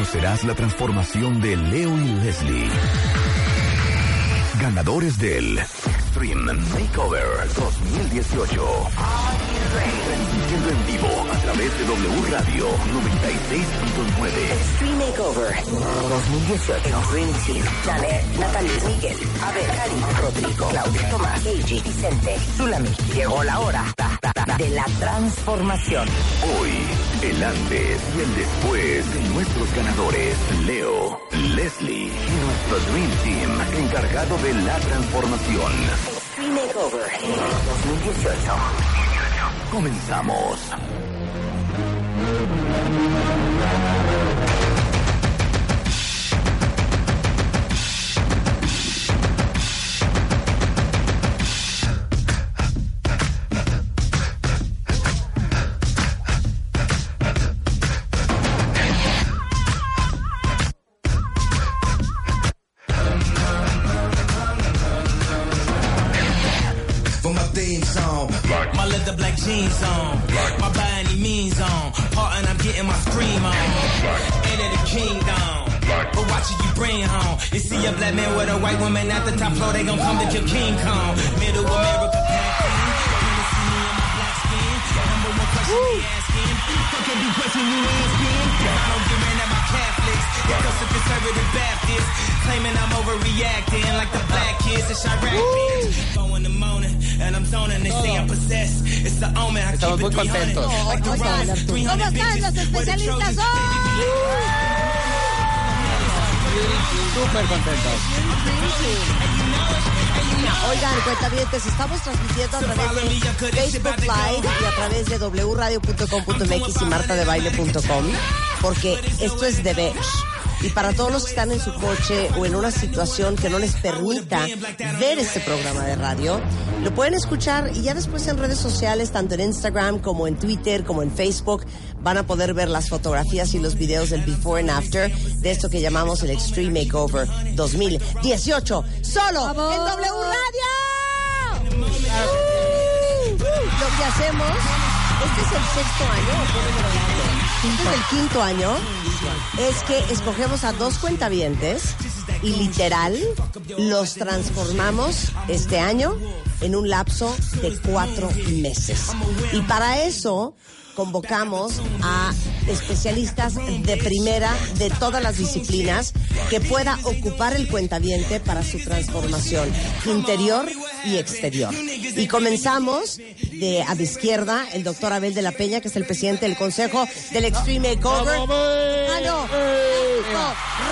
Conocerás la transformación de Leo y Leslie. Ganadores del Extreme Makeover 2018. Transmitiendo en vivo a través de W Radio 96.9. Extreme Makeover 2018. Dream Team. Janet, Natalie, Miguel, Abel, Karim, Rodrigo, Claudia, Tomás, Eiji, Vicente, Zulami. Llegó la hora de la transformación. Hoy, el antes y el después de nuestros ganadores, Leo, Leslie y nuestro Dream Team encargado de la transformación. Extreme Makeover 2018. Comenzamos. Jeans on. My any means on. Part and I'm getting my scream on. Ain't it a kingdom? But watch it you bring home. You see a black man with a white woman at the top floor, they gon' come to your King Kong. Middle America pack in. Wanna see me in my black skin? Number one question they asking. Fuck every question you asking. I don't give in at my Catholics. Conservative Baptist. Claiming I'm overreacting like the black kids in Chirac. bitch. Go in the morning and I'm zoning. They say I'm possessed. It's the omen. I Estamos keep muy it 300. contentos. Like the Vamos a rise, bailar tú. 300 ¿Cómo están bitches. los Where the especialistas Trojans- hoy? Súper contentos. Oigan, cuentavientes, estamos transmitiendo a través de Facebook Live y a través de wradio.com.mx y martadebaile.com porque esto es de ver. Y para todos los que están en su coche o en una situación que no les permita ver este programa de radio, lo pueden escuchar y ya después en redes sociales, tanto en Instagram como en Twitter, como en Facebook, van a poder ver las fotografías y los videos del before and after de esto que llamamos el Extreme Makeover 2018. Solo en W Radio. Uh, Lo que hacemos, este es el sexto año, este es el quinto año, es que escogemos a dos cuentavientes y literal los transformamos este año en un lapso de cuatro meses. Y para eso convocamos a especialistas de primera de todas las disciplinas que pueda ocupar el cuentaviente para su transformación interior y exterior. Y comenzamos de a mi izquierda el doctor Abel de la Peña, que es el presidente del Consejo del Extreme Makeover. Ah, no.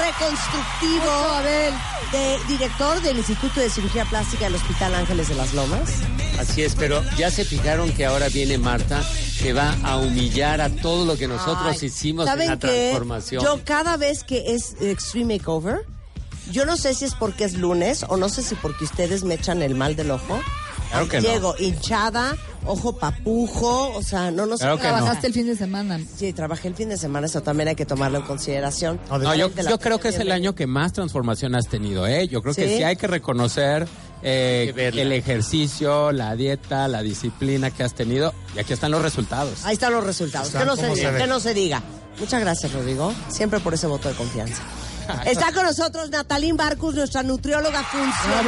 Reconstructivo, Abel, de director del Instituto de Cirugía Plástica del Hospital Ángeles de las Lomas. Así es, pero ya se fijaron que ahora viene Marta, que va a humillar a todo lo que nosotros Ay, hicimos en ¿saben la qué? transformación. Yo cada vez que es Extreme Makeover, yo no sé si es porque es lunes o no sé si porque ustedes me echan el mal del ojo. Claro que no. Llego hinchada, ojo papujo, o sea, no nos Claro que no. Trabajaste el fin de semana. Sí, trabajé el fin de semana, eso también hay que tomarlo en consideración. No, yo, yo creo que es el año que más transformación has tenido, ¿eh? Yo creo que ¿Sí? hay que reconocer eh, Hay que verla. el ejercicio, la dieta, la disciplina que has tenido. Y aquí están los resultados. Ahí están los resultados. No, que no se diga. Muchas gracias, Rodrigo. Siempre por ese voto de confianza. Está con nosotros Natalín Barcus, nuestra nutrióloga funcional.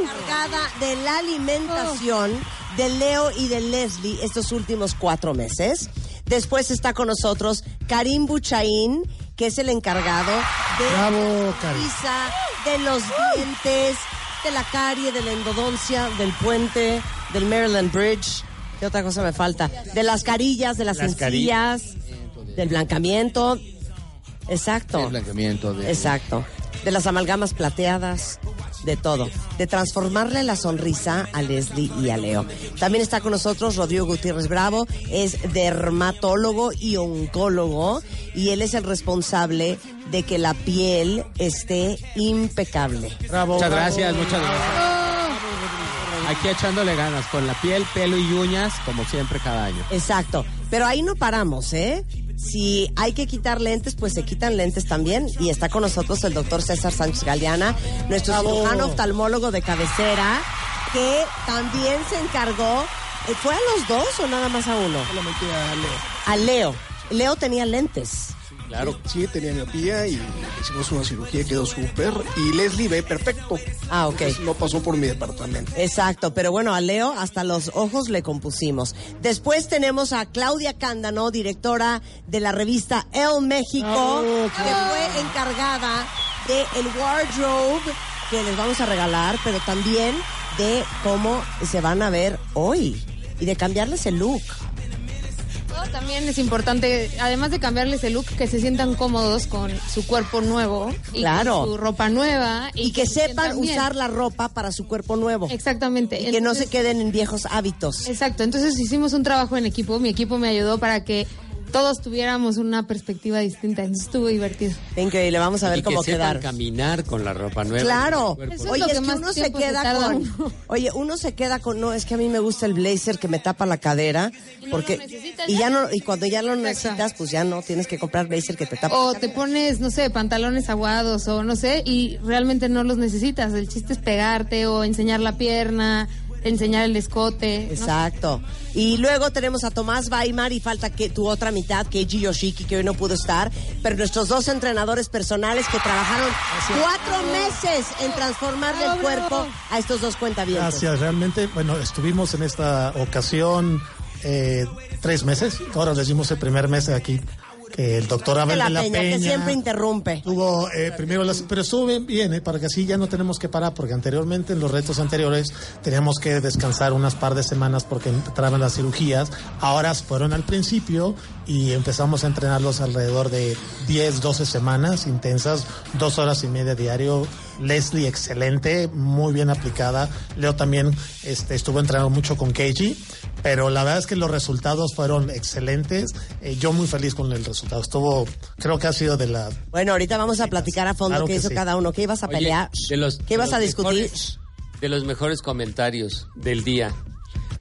Encargada de la alimentación de Leo y de Leslie estos últimos cuatro meses. Después está con nosotros Karim Buchaín, que es el encargado de Bravo, la risa, de los dientes, de la carie, de la endodoncia, del puente, del Maryland Bridge. ¿Qué otra cosa me falta? De las carillas, de las, Las encías, del blancamiento. Exacto. El blanqueamiento de... Exacto. De las amalgamas plateadas. de todo, de transformarle la sonrisa a Leslie y a Leo. También está con nosotros Rodrigo Gutiérrez Bravo, es dermatólogo y oncólogo y él es el responsable de que la piel esté impecable. Bravo. Muchas gracias, muchas gracias. Aquí echándole ganas con la piel, pelo y uñas, como siempre cada año. Exacto, pero ahí no paramos, ¿eh? Si hay que quitar lentes, pues se quitan lentes también. Y está con nosotros el doctor César Sánchez Galeana, nuestro cirujano oftalmólogo de cabecera, que también se encargó. eh, ¿Fue a los dos o nada más a uno? Solamente a Leo. A Leo. Leo tenía lentes. Claro. Sí, tenía miopía y hicimos una cirugía y quedó súper. Y Leslie ve perfecto. Ah, ok. Entonces, no pasó por mi departamento. Exacto, pero bueno, a Leo hasta los ojos le compusimos. Después tenemos a Claudia Cándano, directora de la revista El México, que fue encargada de el wardrobe que les vamos a regalar, pero también de cómo se van a ver hoy y de cambiarles el look. También es importante, además de cambiarles el look, que se sientan cómodos con su cuerpo nuevo y Claro. con su ropa nueva Y, que, se sepan usar la ropa para su cuerpo nuevo. Exactamente. Y que no se queden en viejos hábitos. Exacto, entonces hicimos un trabajo en equipo, mi equipo me ayudó para que todos tuviéramos una perspectiva distinta, estuvo divertido. Increíble, vamos a ver y cómo que quedar. caminar con la ropa nueva. Claro. Cuerpo. Eso es Oye, lo es que más uno se queda con. uno. Oye, uno se queda con. No, es que a mí me gusta el blazer que me tapa la cadera. Y no porque lo necesitas y ya. ya no y cuando ya lo Exacto. necesitas, pues ya no tienes que comprar blazer que te tapa. O te pones, no sé, pantalones aguados o no sé, y realmente no los necesitas. El chiste es pegarte o enseñar la pierna, enseñar el escote. ¿no? Y luego tenemos a Tomás Weimar y falta que tu otra mitad, Keiji Yoshiki, que hoy no pudo estar, pero nuestros dos entrenadores personales que trabajaron cuatro meses en transformarle el cuerpo a estos dos cuentavientes. Gracias, realmente, bueno, estuvimos en esta ocasión eh, tres meses, ahora les dimos el primer mes aquí, que el doctor Abel la, de la Peña, Peña, que siempre interrumpe. tuvo eh, primero las, pero estuvo bien, bien, eh, para que así ya no tenemos que parar, porque anteriormente en los retos anteriores teníamos que descansar unas par de semanas porque entraban las cirugías, ahora fueron al principio y empezamos a entrenarlos alrededor de 10, 12 semanas intensas, dos horas y media diario. Leslie, excelente, muy bien aplicada. Leo también este, estuvo entrenando mucho con Keiji, pero la verdad es que los resultados fueron excelentes. Eh, yo muy feliz con el resultado. Estuvo, creo que ha sido de la Bueno, ahorita vamos a platicar a fondo Claro qué hizo sí. cada uno, qué ibas a Oye, pelear, de los- qué de ibas los a discutir. mejores- de los mejores comentarios del día.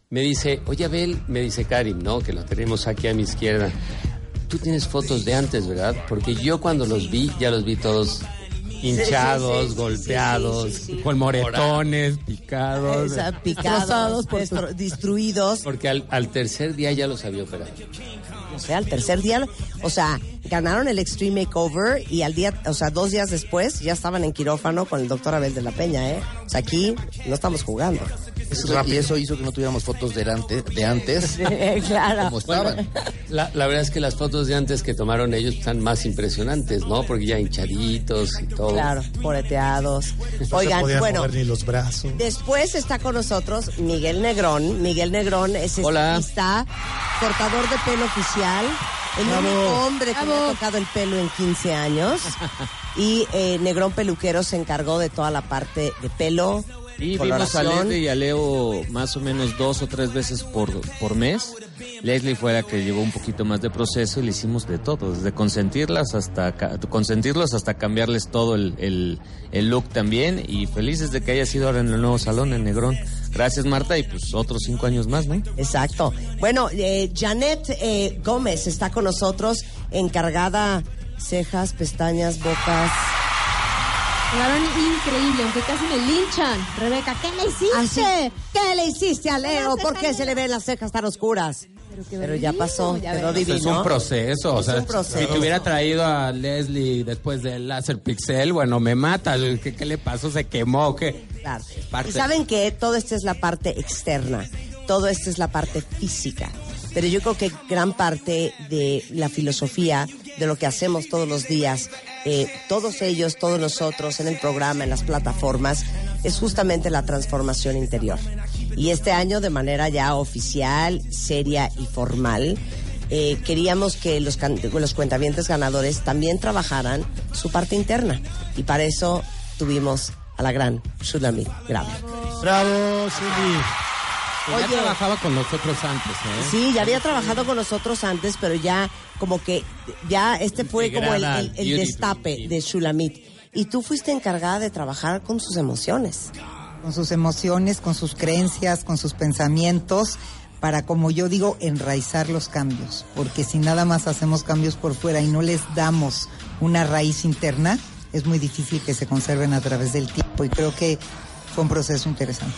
Me dice, oye Abel, me dice Karim, ¿no? Que lo tenemos aquí a mi izquierda. Tú tienes fotos de antes, ¿verdad? Porque yo cuando los vi, ya los vi todos hinchados, sí, sí, sí, golpeados, sí, sí, sí. Con moretones, picados. Esa, picados, destrozados por tu- destro- destruidos. Porque al, al tercer día ya los había operado. O sea, al tercer día, o sea, ganaron el Extreme Makeover y al día, o sea, dos días después ya estaban en quirófano con el doctor Abel de la Peña, ¿eh? O sea, aquí no estamos jugando. Eso- y eso hizo que no tuviéramos fotos de, ante- de antes, claro. como estaban. La, la verdad es que las fotos de antes que tomaron ellos están más impresionantes, ¿no? Porque ya hinchaditos y todo. Claro, poreteados. no se Oigan, podían bueno, mover ni los brazos. después está con nosotros Miguel Negrón. Miguel Negrón es Hola. estilista, cortador de pelo oficial, el Bravo. único hombre que me ha Bravo. tocado el pelo en 15 años. Y eh, Negrón Peluquero se encargó de toda la parte de pelo, Y vimos a. Leslie y a Leo más o menos dos o tres veces por, por mes. Leslie fue la que llevó un poquito más de proceso y le hicimos de todo, desde consentirlas hasta consentirlos hasta cambiarles todo el, el, el look también. Y felices de que haya sido ahora en el nuevo salón en Negrón. Gracias Marta y pues otros cinco años más, ¿no? Exacto. Bueno, eh, Janet eh, Gómez está con nosotros, encargada cejas, pestañas, bocas. Quedaron increíble, aunque casi me linchan. Rebeca, ¿qué le hiciste? Así, ¿Qué le hiciste a Leo? ¿Por qué se le ven las cejas tan oscuras? Pero, ya pasó, ya quedó divino. Es un proceso, o Es sea, un proceso. si te hubiera traído a Leslie después del láser pixel, bueno, me mata, ¿qué, qué le pasó? ¿Se quemó? ¿Qué? Claro. Parte- Y saben que todo esto es la parte externa, todo esto es la parte física. Pero yo creo que gran parte de la filosofía de lo que hacemos todos los días, eh, todos ellos, todos nosotros en el programa, en las plataformas, es justamente la transformación interior. Y este año, de manera ya oficial, seria y formal, eh, queríamos que los, los cuentavientes ganadores también trabajaran su parte interna. Y para eso tuvimos a la gran Shulamit Grave. Bravo, Shuli. Oye. Ya trabajaba con nosotros antes, ¿eh? Sí, ya había trabajado con nosotros antes, pero ya como que ya este fue como el, el- destape de Shulamit. Y tú fuiste encargada de trabajar con sus emociones. con sus emociones, con sus creencias, con sus pensamientos, para, como yo digo, enraizar los cambios. Porque si nada más hacemos cambios por fuera y no les damos una raíz interna, es muy difícil que se conserven a través del tiempo. Y creo que fue un proceso interesante.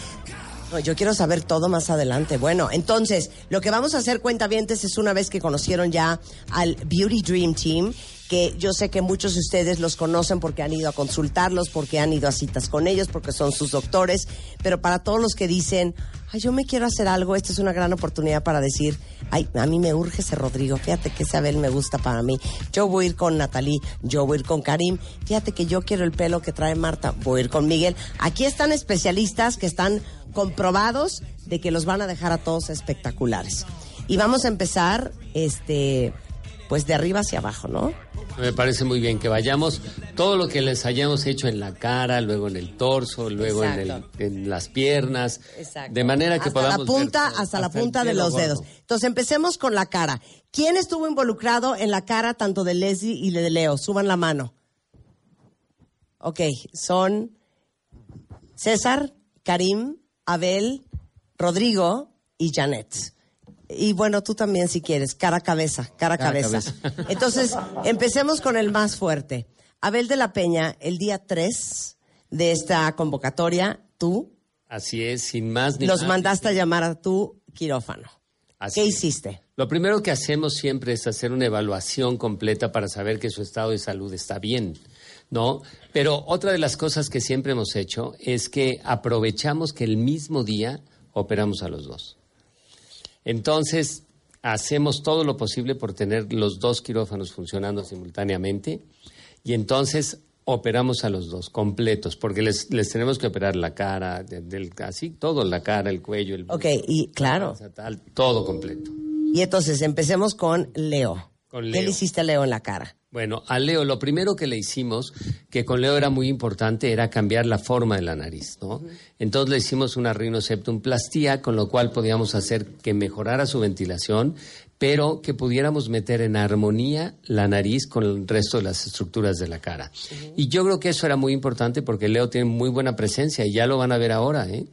No, yo quiero saber todo más adelante. Bueno, entonces, lo que vamos a hacer, cuentavientes, es una vez que conocieron ya al Beauty Dream Team, que yo sé que muchos de ustedes los conocen porque han ido a consultarlos, porque han ido a citas con ellos, porque son sus doctores, pero para todos los que dicen, yo me quiero hacer algo, esta es una gran oportunidad para decir, ay, a mí me urge ese Rodrigo, fíjate que ese Abel me gusta para mí, yo voy a ir con Natalie, yo voy a ir con Karim, fíjate que yo quiero el pelo que trae Marta, voy a ir con Miguel. Aquí están especialistas que están comprobados de que los van a dejar a todos espectaculares. Y vamos a empezar, este, pues de arriba hacia abajo, ¿no? Me parece muy bien que vayamos todo lo que les hayamos hecho en la cara, luego en el torso, luego en, el- en las piernas, Exacto. de manera que hasta podamos la punta, ver- hasta, la punta de los gordo. dedos. Entonces empecemos con la cara. ¿Quién estuvo involucrado en la cara tanto de Leslie y de Leo? Suban la mano. Ok, son César, Karim, Abel, Rodrigo y Janet. Y bueno, tú también si quieres, cara a cabeza, cara a Cara cabeza. cabeza. Entonces, empecemos con el más fuerte. Abel de la Peña, el día 3 de esta convocatoria, tú Así es, sin más ni los más. mandaste a llamar a tu quirófano. Así ¿Qué es. hiciste? Lo primero que hacemos siempre es hacer una evaluación completa para saber que su estado de salud está bien, ¿no? Pero otra de las cosas que siempre hemos hecho es que aprovechamos que el mismo día operamos a los dos. Entonces, hacemos todo lo posible por tener los dos quirófanos funcionando simultáneamente y entonces operamos a los dos completos, porque les, les tenemos que operar la cara, de- del, así todo, la cara, el cuello, el Ok, y claro. tal, todo completo. Y entonces empecemos con Leo. Con ¿Qué le hiciste a Leo en la cara? Bueno, a Leo lo primero que le hicimos, que con Leo era muy importante, era cambiar la forma de la nariz, ¿no? Entonces le hicimos una rinoceptumplastía, con lo cual podíamos hacer que mejorara su ventilación, pero que pudiéramos meter en armonía la nariz con el resto de las estructuras de la cara. Y yo creo que eso era muy importante porque Leo tiene muy buena presencia y ya lo van a ver ahora, ¿eh?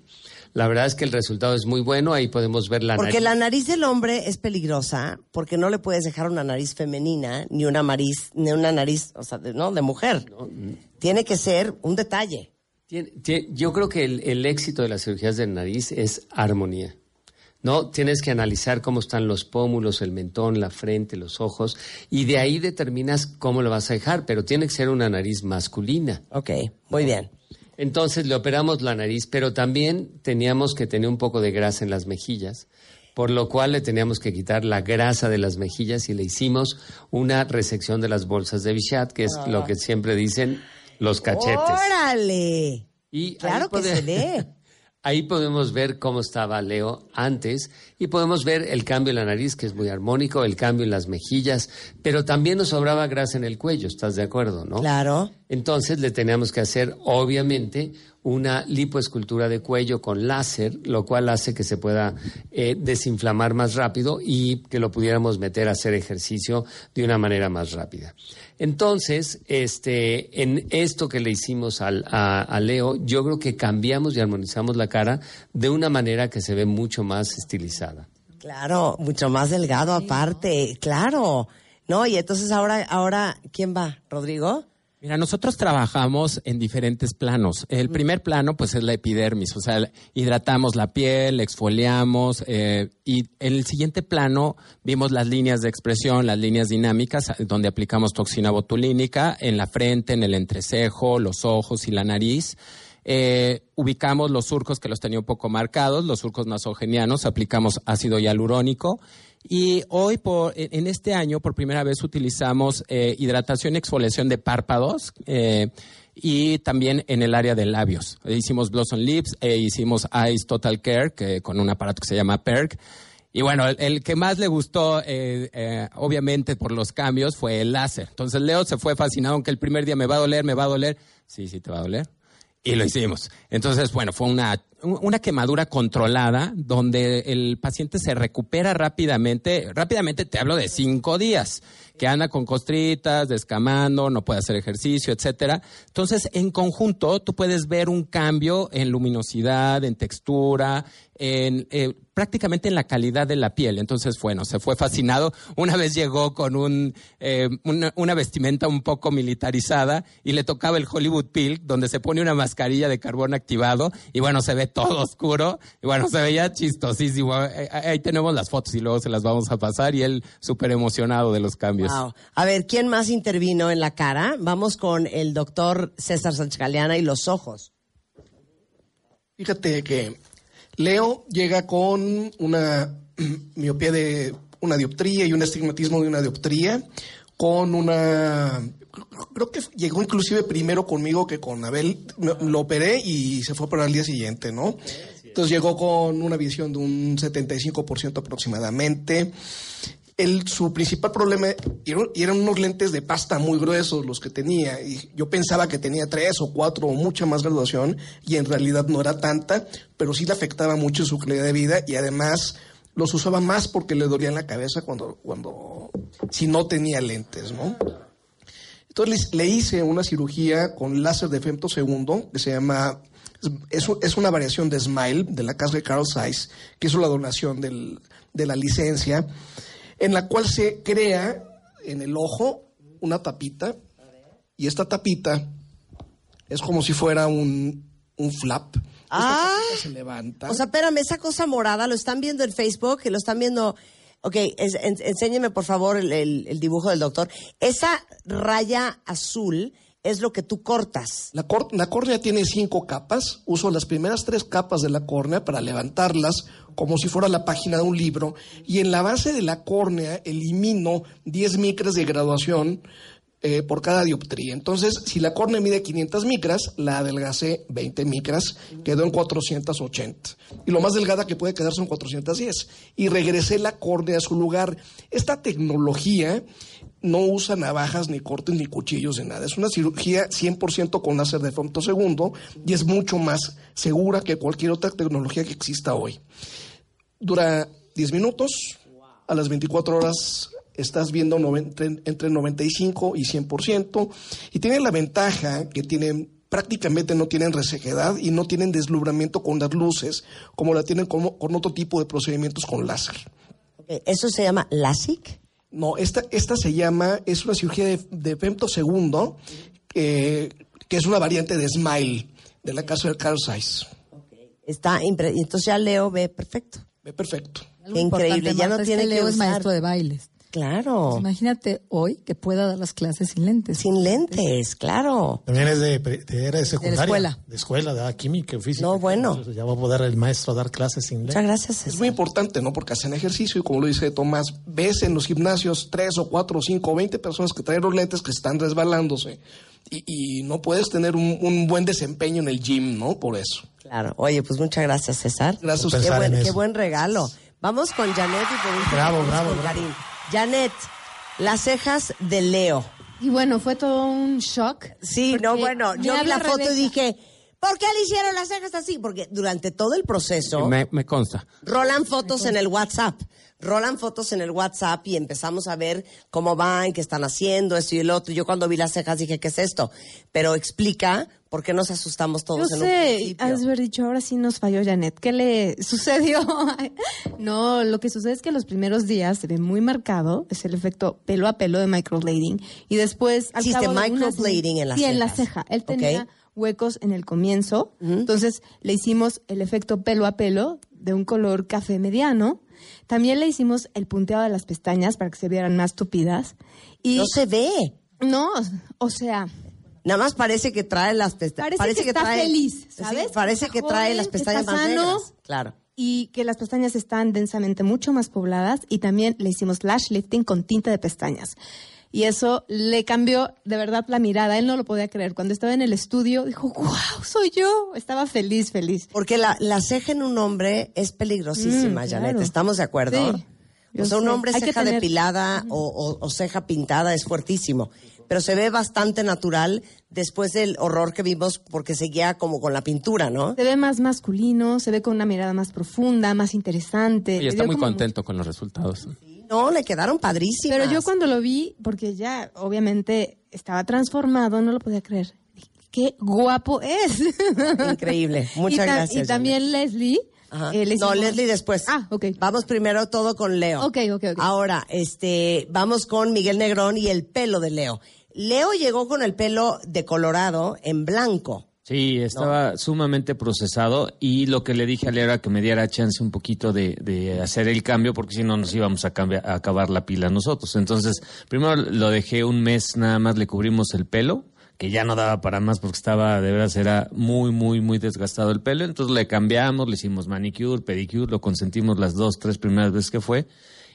La verdad es que el resultado es muy bueno, ahí podemos ver la Porque nariz. la nariz del hombre es peligrosa, porque no le puedes dejar una nariz femenina, ni una nariz, ni una nariz, o sea, de, ¿no? De mujer. Tiene que ser un detalle. Tien- yo creo que el, el éxito de las cirugías de nariz es armonía. ¿No? Tienes que analizar cómo están los pómulos, el mentón, la frente, los ojos, y de ahí determinas cómo lo vas a dejar, pero tiene que ser una nariz masculina. Ok, muy bien. Entonces le operamos la nariz, pero también teníamos que tener un poco de grasa en las mejillas, por lo cual le teníamos que quitar la grasa de las mejillas y le hicimos una resección de las bolsas de Bichat, que es Ah. lo que siempre dicen los cachetes. ¡Órale! Y Claro que se ve. Ahí podemos ver cómo estaba Leo antes y podemos ver el cambio en la nariz, que es muy armónico, el cambio en las mejillas, pero también nos sobraba grasa en el cuello, ¿estás de acuerdo, no? Claro. Entonces le teníamos que hacer, obviamente, una lipoescultura de cuello con láser, lo cual hace que se pueda eh, desinflamar más rápido y que lo pudiéramos meter a hacer ejercicio de una manera más rápida. Entonces, este, en esto que le hicimos al- a, a Leo, yo creo que cambiamos y armonizamos la cara de una manera que se ve mucho más estilizada. Claro, mucho más delgado aparte, claro. No, y entonces ahora, ahora, ¿quién va? ¿Rodrigo? Mira, nosotros trabajamos en diferentes planos. El primer plano, pues, es la epidermis, o sea, hidratamos la piel, exfoliamos, eh, y en el siguiente plano vimos las líneas de expresión, las líneas dinámicas, eh, donde aplicamos toxina botulínica en la frente, en el entrecejo, los ojos y la nariz. Eh, ubicamos los surcos que los tenía un poco marcados, los surcos nasogenianos, aplicamos ácido hialurónico y hoy, por, en este año, por primera vez utilizamos eh, hidratación y exfoliación de párpados eh, y también en el área de labios. Hicimos Blossom Lips e hicimos Eyes Total Care que, con un aparato que se llama PERC. Y bueno, el, el que más le gustó, eh, eh, obviamente por los cambios, fue el láser. Entonces Leo se fue fascinado, aunque el primer día me va a doler, me va a doler. Sí, sí, te va a doler. Y lo hicimos. Entonces, bueno, fue una, una quemadura controlada donde el paciente se recupera rápidamente. Rápidamente te hablo de cinco días, que anda con costritas, descamando, no puede hacer ejercicio, etcétera. Entonces, en conjunto, tú puedes ver un cambio en luminosidad, en textura, en eh, prácticamente en la calidad de la piel. Entonces, bueno, se fue fascinado. Una vez llegó con un, eh, una, una vestimenta un poco militarizada y le tocaba el Hollywood Peel, donde se pone una mascarilla de carbón activado y bueno, se ve todo oscuro y bueno, se veía chistosísimo. Eh, Ahí tenemos las fotos y luego se las vamos a pasar y él súper emocionado de los cambios. Wow. A ver, ¿quién más intervino en la cara? Vamos con el doctor César Sánchez Galeana y los ojos. Fíjate que Leo llega con una miopía de una dioptría y un estigmatismo de una dioptría, con una... Creo que llegó inclusive primero conmigo que con Abel. Lo operé y se fue para el día siguiente, ¿no? Entonces llegó con una visión de un 75% aproximadamente. El, su principal problema eran, eran unos lentes de pasta muy gruesos los que tenía. Y yo pensaba que tenía tres o cuatro o mucha más graduación y en realidad no era tanta, pero sí le afectaba mucho su calidad de vida y además los usaba más porque le dolía en la cabeza cuando, cuando si no tenía lentes, ¿no? Entonces le hice una cirugía con láser de femtosegundo que se llama es, es una variación de Smile de la casa de Carl Zeiss, que hizo la donación del- de la licencia, en la cual se crea en el ojo una tapita y esta tapita es como si fuera un, un flap. Ah, se levanta. o sea, espérame, esa cosa morada, ¿lo están viendo en Facebook? ¿Lo están viendo? Ok, es- en- enséñeme por favor el, el- el dibujo del doctor. Esa raya azul es lo que tú cortas. La, córnea tiene cinco capas. Uso las primeras tres capas de la córnea para levantarlas como si fuera la página de un libro. Y en la base de la córnea elimino 10 micras de graduación eh, por cada dioptría. Entonces, si la córnea mide 500 micras, la adelgacé 20 micras, quedó en 480. Y lo más delgada que puede quedar son 410. Y regresé la córnea a su lugar. Esta tecnología no usa navajas, ni cortes, ni cuchillos, ni nada. Es una cirugía 100% con láser de femtosegundo y es mucho más segura que cualquier otra tecnología que exista hoy. Dura 10 minutos, a las 24 horas estás viendo entre, entre 95 y 100% y tiene la ventaja que tienen prácticamente no tienen resequedad y no tienen deslumbramiento con las luces como la tienen con, con otro tipo de procedimientos con láser. ¿Eso se llama LASIK? No, esta, esta se llama, es una cirugía de, de femtosegundo, eh, que es una variante de Smile, de la casa de Carl Zeiss. Está impre- y entonces ya Leo ve perfecto. Ve perfecto. Qué increíble, ya no tiene que que Leo es maestro de bailes. Claro. Imagínate hoy que pueda dar las clases sin lentes. Sin lentes, claro. También es de, de- era de secundaria. escuela. De escuela, de química, física. No, bueno. Entonces ya va a poder el maestro dar clases sin lentes. Muchas gracias. Es muy importante, ¿no? Porque hacen ejercicio y como lo dice Tomás, ves en los gimnasios tres o cuatro o cinco o veinte personas que traen los lentes que están resbalándose y, y no puedes tener un, un buen desempeño en el gym, ¿no? Por eso. Claro. Oye, pues muchas gracias, César. Gracias Qué buen, qué buen regalo. Vamos con Janet y por último Bravo, bravo, con bravo. Janet, las cejas de Leo. Y bueno, fue todo un shock. Sí, no, bueno, yo vi la foto Rebeca. y dije, ¿por qué le hicieron las cejas así? Porque durante todo el proceso Me, me consta. rolan fotos en el WhatsApp. Rolan fotos en el WhatsApp y empezamos a ver cómo van, qué están haciendo, esto y el otro. Yo cuando vi las cejas dije, ¿qué es esto? Pero explica por qué nos asustamos Yo todos en un sé, principio. has haber dicho, ahora sí nos falló Janet. ¿Qué le sucedió? no, lo que sucede es que los primeros días se ve muy marcado, es el efecto pelo a pelo de microblading. Y después, al Hiciste cabo de unas- microblading en las Sí, en la ceja. Él tenía huecos en el comienzo. Entonces, le hicimos el efecto pelo a pelo de un color café mediano. También le hicimos el punteado de las pestañas para que se vieran más tupidas. Y No se ve. No, o sea, Nada más parece que trae las pestañas. Parece que está feliz, ¿sabes? parece que trae las pestañas más negras. Claro. y que las pestañas están densamente mucho más pobladas y también le hicimos lash lifting con tinta de pestañas. Y eso le cambió de verdad la mirada. Él no lo podía creer. Cuando estaba en el estudio, dijo, wow, soy yo. Estaba feliz, feliz. Porque la, la ceja en un hombre es peligrosísima, Mm, Janet. claro. ¿Estamos de acuerdo? Sí. Yo o sea, un hombre ceja tener- depilada o, o- o ceja pintada es fuertísimo. Pero se ve bastante natural después del horror que vimos porque seguía como con la pintura, ¿no? Se ve más masculino, se ve con una mirada más profunda, más interesante. Y está muy como contento con los resultados. No, le quedaron padrísimas. Pero yo cuando lo vi, porque ya obviamente estaba transformado, no lo podía creer. Qué guapo es. Increíble. Muchas Y gracias, Y también Leslie. Eh, No, Leslie después. Ah, ok. Vamos primero todo con Leo. Ok, ok, ok. Ahora, este, vamos con Miguel Negrón y el pelo de Leo. Leo llegó con el pelo de colorado en blanco. Sí, estaba sumamente procesado y lo que le dije a Leo era que me diera chance un poquito de, de hacer el cambio porque si no nos íbamos a, cambiar- a acabar la pila nosotros. Entonces, primero lo dejé un mes nada más, le cubrimos el pelo, que ya no daba para más porque estaba, de veras, era muy, muy, muy desgastado el pelo. Entonces le cambiamos, le hicimos manicure, pedicure, lo consentimos las dos, tres primeras veces que fue.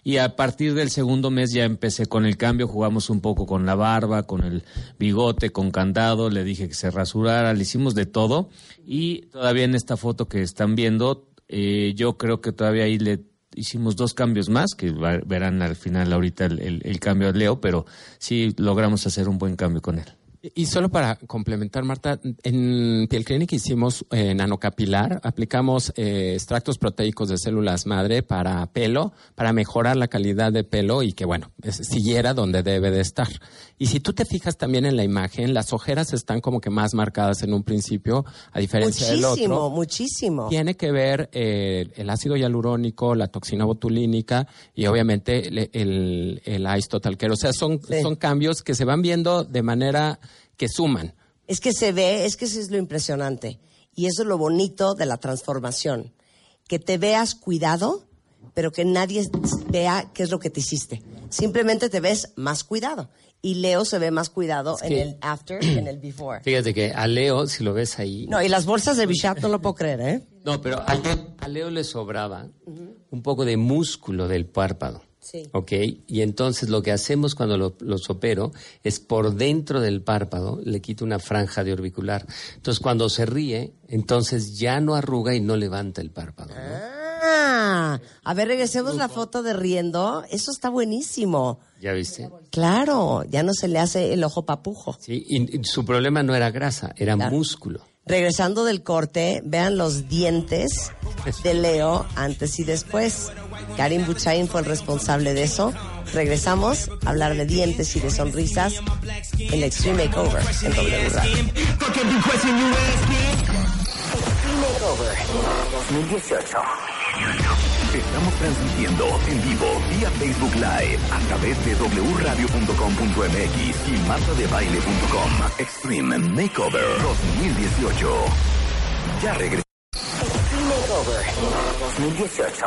Y a partir del segundo mes ya empecé con el cambio, jugamos un poco con la barba, con el bigote, con candado, le dije que se rasurara, le hicimos de todo. Y todavía en esta foto que están viendo, eh, yo creo que todavía ahí le hicimos dos cambios más, que verán al final ahorita el, el- el cambio de Leo, pero sí logramos hacer un buen cambio con él. Y solo para complementar, Marta, en Piel Clinic hicimos eh, nanocapilar, aplicamos eh, extractos proteicos de células madre para pelo, para mejorar la calidad de pelo y que, bueno, siguiera donde debe de estar. Y si tú te fijas también en la imagen, las ojeras están como que más marcadas en un principio, a diferencia del Muchísimo, otro. muchísimo. Tiene que ver eh, el ácido hialurónico, la toxina botulínica y obviamente el, el, el Ice Total Care. O sea, son, son cambios que se van viendo de manera que suman. Es que se ve, es que eso es lo impresionante. Y eso es lo bonito de la transformación. Que te veas cuidado, pero que nadie vea qué es lo que te hiciste. Simplemente te ves más cuidado. Y Leo se ve más cuidado en que- el after que en el before. Fíjate que a Leo, si lo ves ahí. No, y las bolsas de Bichat no lo puedo creer, ¿eh? No, pero a Leo, a Leo le sobraba un poco de músculo del párpado. Sí. ¿Ok? Y entonces lo que hacemos cuando lo, los opero es por dentro del párpado le quito una franja de orbicular. Entonces cuando se ríe, entonces ya no arruga y no levanta el párpado. ¿no? Ah, a ver, regresemos la foto de riendo. Eso está buenísimo. ¿Ya viste? Claro, ya no se le hace el ojo papujo. Sí, y, y su problema no era grasa, era músculo. Regresando del corte, vean los dientes de Leo antes y después. Karim Buchain fue el responsable de eso. Regresamos a hablar de dientes y de sonrisas en Extreme Makeover en W Radio. Extreme Makeover 2018. Estamos transmitiendo en vivo vía Facebook Live a través de wradio.com.mx y martadebaile.com. Extreme Makeover 2018. Ya regresamos. Extreme Makeover 2018.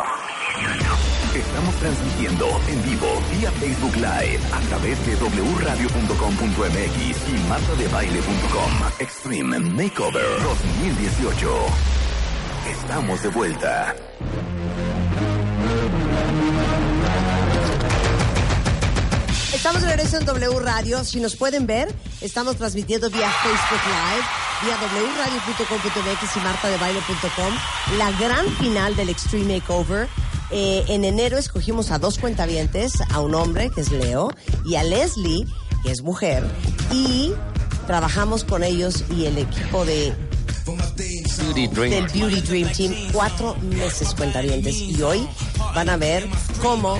Estamos transmitiendo en vivo vía Facebook Live a través de wradio.com.mx y martadebaile.com. Extreme Makeover 2018. Estamos de vuelta. Estamos de regreso en W Radio. Si nos pueden ver, estamos transmitiendo vía Facebook Live, vía wradio.com.mx y martadebaile.com. La gran final del Extreme Makeover. Eh, en enero escogimos a dos cuentavientes, a un hombre, que es Leo, y a Leslie, que es mujer, y trabajamos con ellos y el equipo de Beauty Dream. del Beauty Dream Team cuatro meses cuentavientes y hoy van a ver cómo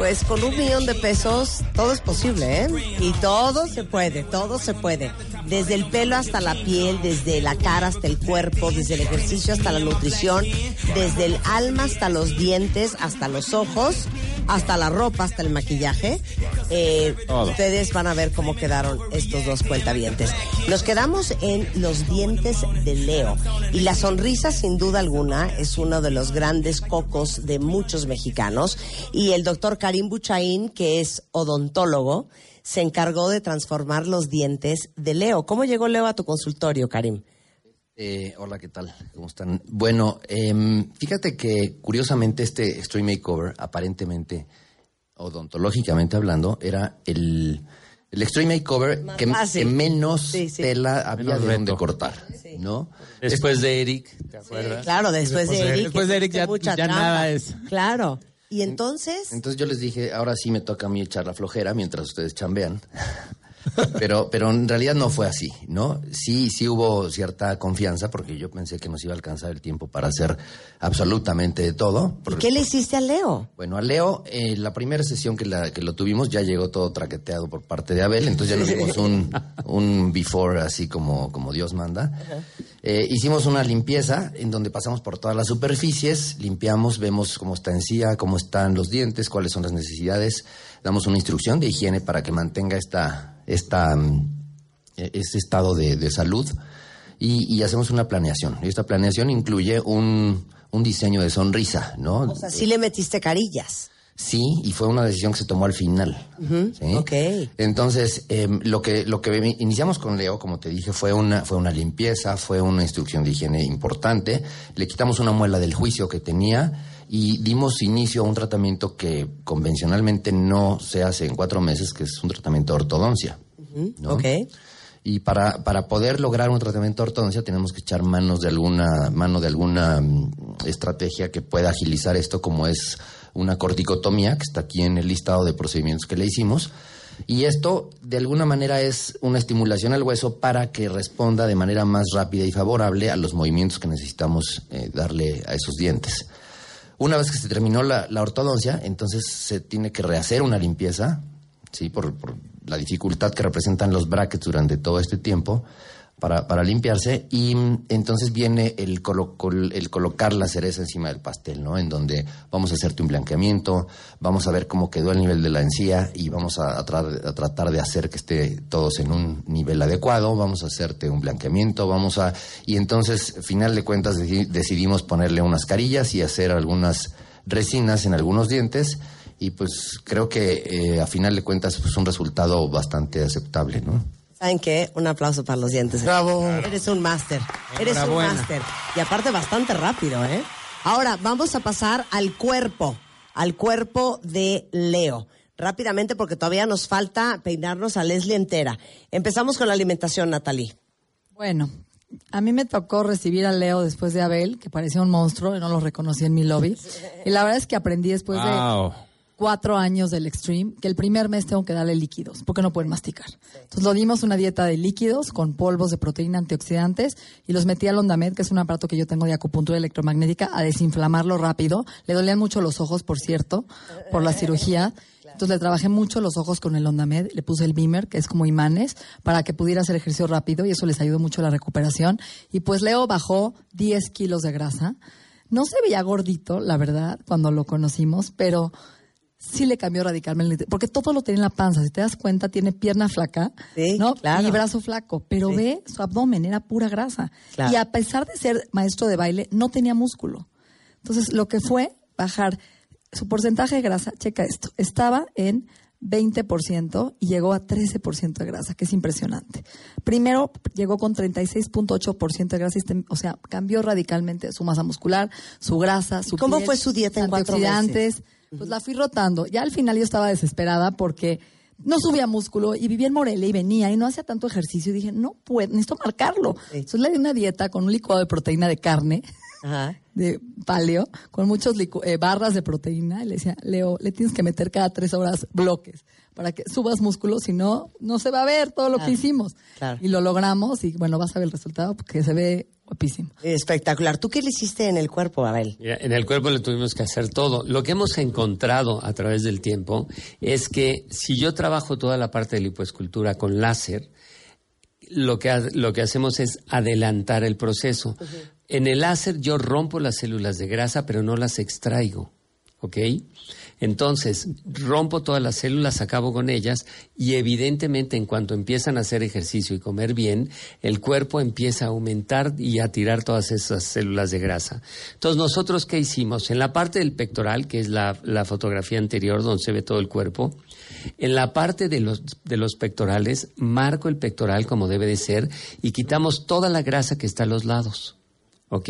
pues con un millón de pesos todo es posible, ¿eh? Y todo se puede, todo se puede. Desde el pelo hasta la piel, desde la cara hasta el cuerpo, desde el ejercicio hasta la nutrición, desde el alma hasta los dientes, hasta los ojos, hasta la ropa, hasta el maquillaje. Eh, ustedes van a ver cómo quedaron estos dos cuentavientes. Nos quedamos en los dientes de Leo. Y la sonrisa, sin duda alguna, es uno de los grandes cocos de muchos mexicanos. Y el doctor Karim Buchaín, que es odontólogo, se encargó de transformar los dientes de Leo. ¿Cómo llegó Leo a tu consultorio, Karim? Eh, hola, ¿qué tal? ¿Cómo están? Bueno, em, fíjate que curiosamente este Extreme Makeover, aparentemente, odontológicamente hablando, era el, el Extreme Makeover que, menos Sí, sí. tela había Menos de dónde cortar, ¿no? Después de Eric, ¿te acuerdas? Claro, después, Después de Eric. después de Eric ya- mucha ya trampa. nada es. Claro. Y entonces, Entonces yo les dije, ahora sí me toca a mí echar la flojera mientras ustedes chambean. Pero, pero en realidad no fue así, ¿no? Sí, sí hubo cierta confianza porque yo pensé que nos iba a alcanzar el tiempo para hacer absolutamente de todo. ¿y qué le hiciste a Leo? Bueno, a Leo, eh, la primera sesión que, la, que lo tuvimos ya llegó todo traqueteado por parte de Abel, entonces ya nos dimos un, un before así como, como Dios manda. Eh, hicimos una limpieza en donde pasamos por todas las superficies, limpiamos, vemos cómo está encía, cómo están los dientes, cuáles son las necesidades, damos una instrucción de higiene para que mantenga esta, esta, mm, e- este estado de, de salud y, y hacemos una planeación. Y esta planeación incluye un, un diseño de sonrisa, ¿no? O sea, sí le metiste carillas. Sí, y fue una decisión que se tomó al final. ¿sí? Ok. Entonces, em, lo que lo que iniciamos con Leo, como te dije, fue una fue una limpieza, fue una instrucción de higiene importante. Le quitamos una muela del juicio que tenía y dimos inicio a un tratamiento que convencionalmente no se hace en cuatro meses, que es un tratamiento de ortodoncia. ¿no? Ok. Y para, para poder lograr un tratamiento de ortodoncia tenemos que echar manos de alguna, mano de alguna mm, estrategia que pueda agilizar esto, como es una corticotomía, que está aquí en el listado de procedimientos que le hicimos. Y esto, de alguna manera, es una estimulación al hueso para que responda de manera más rápida y favorable a los movimientos que necesitamos eh, darle a esos dientes. Una vez que se terminó la, la ortodoncia, entonces se tiene que rehacer una limpieza, ¿sí? Por, por la dificultad que representan los brackets durante todo este tiempo para, para limpiarse. Y mm, entonces viene el, colo- col- el colocar la cereza encima del pastel, ¿no? En donde vamos a hacerte un blanqueamiento, vamos a ver cómo quedó el nivel de la encía y vamos a, a tra- a tratar de hacer que esté todos en un nivel adecuado, vamos a hacerte un blanqueamiento, vamos a... Y entonces, final de cuentas, deci- decidimos ponerle unas carillas y hacer algunas resinas en algunos dientes y pues creo que eh, a final de cuentas pues un resultado bastante aceptable, ¿no? ¿Saben qué? Un aplauso para los dientes. Bravo. Eres un máster. Eres un máster. Y aparte bastante rápido, ¿eh? Ahora, vamos a pasar al cuerpo. Al cuerpo de Leo. Rápidamente, porque todavía nos falta peinarnos a Leslie entera. Empezamos con la alimentación, Natalie. Bueno, a mí me tocó recibir a Leo después de Abel, que parecía un monstruo y no lo reconocí en mi lobby. Y la verdad es que aprendí después de Wow. Cuatro años del Extreme que el primer mes tengo que darle líquidos, porque no pueden masticar. Entonces lo dimos una dieta de líquidos con polvos de proteína antioxidantes y los metí al Ondamed, que es un aparato que yo tengo de acupuntura electromagnética, a desinflamarlo rápido. Le dolían mucho los ojos, por cierto, por la cirugía. Entonces le trabajé mucho los ojos con el Ondamed, le puse el Beamer, que es como imanes, para que pudiera hacer ejercicio rápido y eso les ayudó mucho a la recuperación. Y pues Leo bajó 10 kilos de grasa. No se veía gordito, la verdad, cuando lo conocimos, pero sí le cambió radicalmente, porque todo lo tenía en la panza. Si te das cuenta, tiene pierna flaca, Sí, ¿no? claro. Y brazo flaco, pero Sí. ve su abdomen, era pura grasa. Claro. Y a pesar de ser maestro de baile, no tenía músculo. Entonces, lo que fue bajar su porcentaje de grasa, checa esto, estaba en 20% y llegó a 13% de grasa, que es impresionante. Primero llegó con 36.8% de grasa, este- o sea, cambió radicalmente su masa muscular, su grasa, su ¿Cómo piel, fue su dieta en cuatro antioxidantes. Pues la fui rotando. Ya al final yo estaba desesperada porque no subía músculo y vivía en Morelia y venía y no hacía tanto ejercicio. Y dije, no puedo, necesito marcarlo. Entonces le di una dieta con un licuado de proteína de carne, de paleo, con muchos licu- eh, barras de proteína. Y le decía, Leo, le tienes que meter cada tres horas bloques para que subas músculo, si no, no se va a ver todo lo Claro. que hicimos. Claro. Y lo logramos y bueno, vas a ver el resultado porque se ve guapísimo. Espectacular. ¿Tú qué le hiciste en el cuerpo, Abel? Mira, En el cuerpo le tuvimos que hacer todo. Lo que hemos encontrado a través del tiempo es que si yo trabajo toda la parte de lipoescultura con láser, lo que, lo que hacemos es adelantar el proceso. En el láser yo rompo las células de grasa, pero no las extraigo. ¿Ok? Entonces, rompo todas las células, acabo con ellas y evidentemente en cuanto empiezan a hacer ejercicio y comer bien, el cuerpo empieza a aumentar y a tirar todas esas células de grasa. Entonces, nosotros qué hicimos? En la parte del pectoral, que es la, la fotografía anterior donde se ve todo el cuerpo, en la parte de los, de los pectorales, marco el pectoral como debe de ser y quitamos toda la grasa que está a los lados. ¿Ok?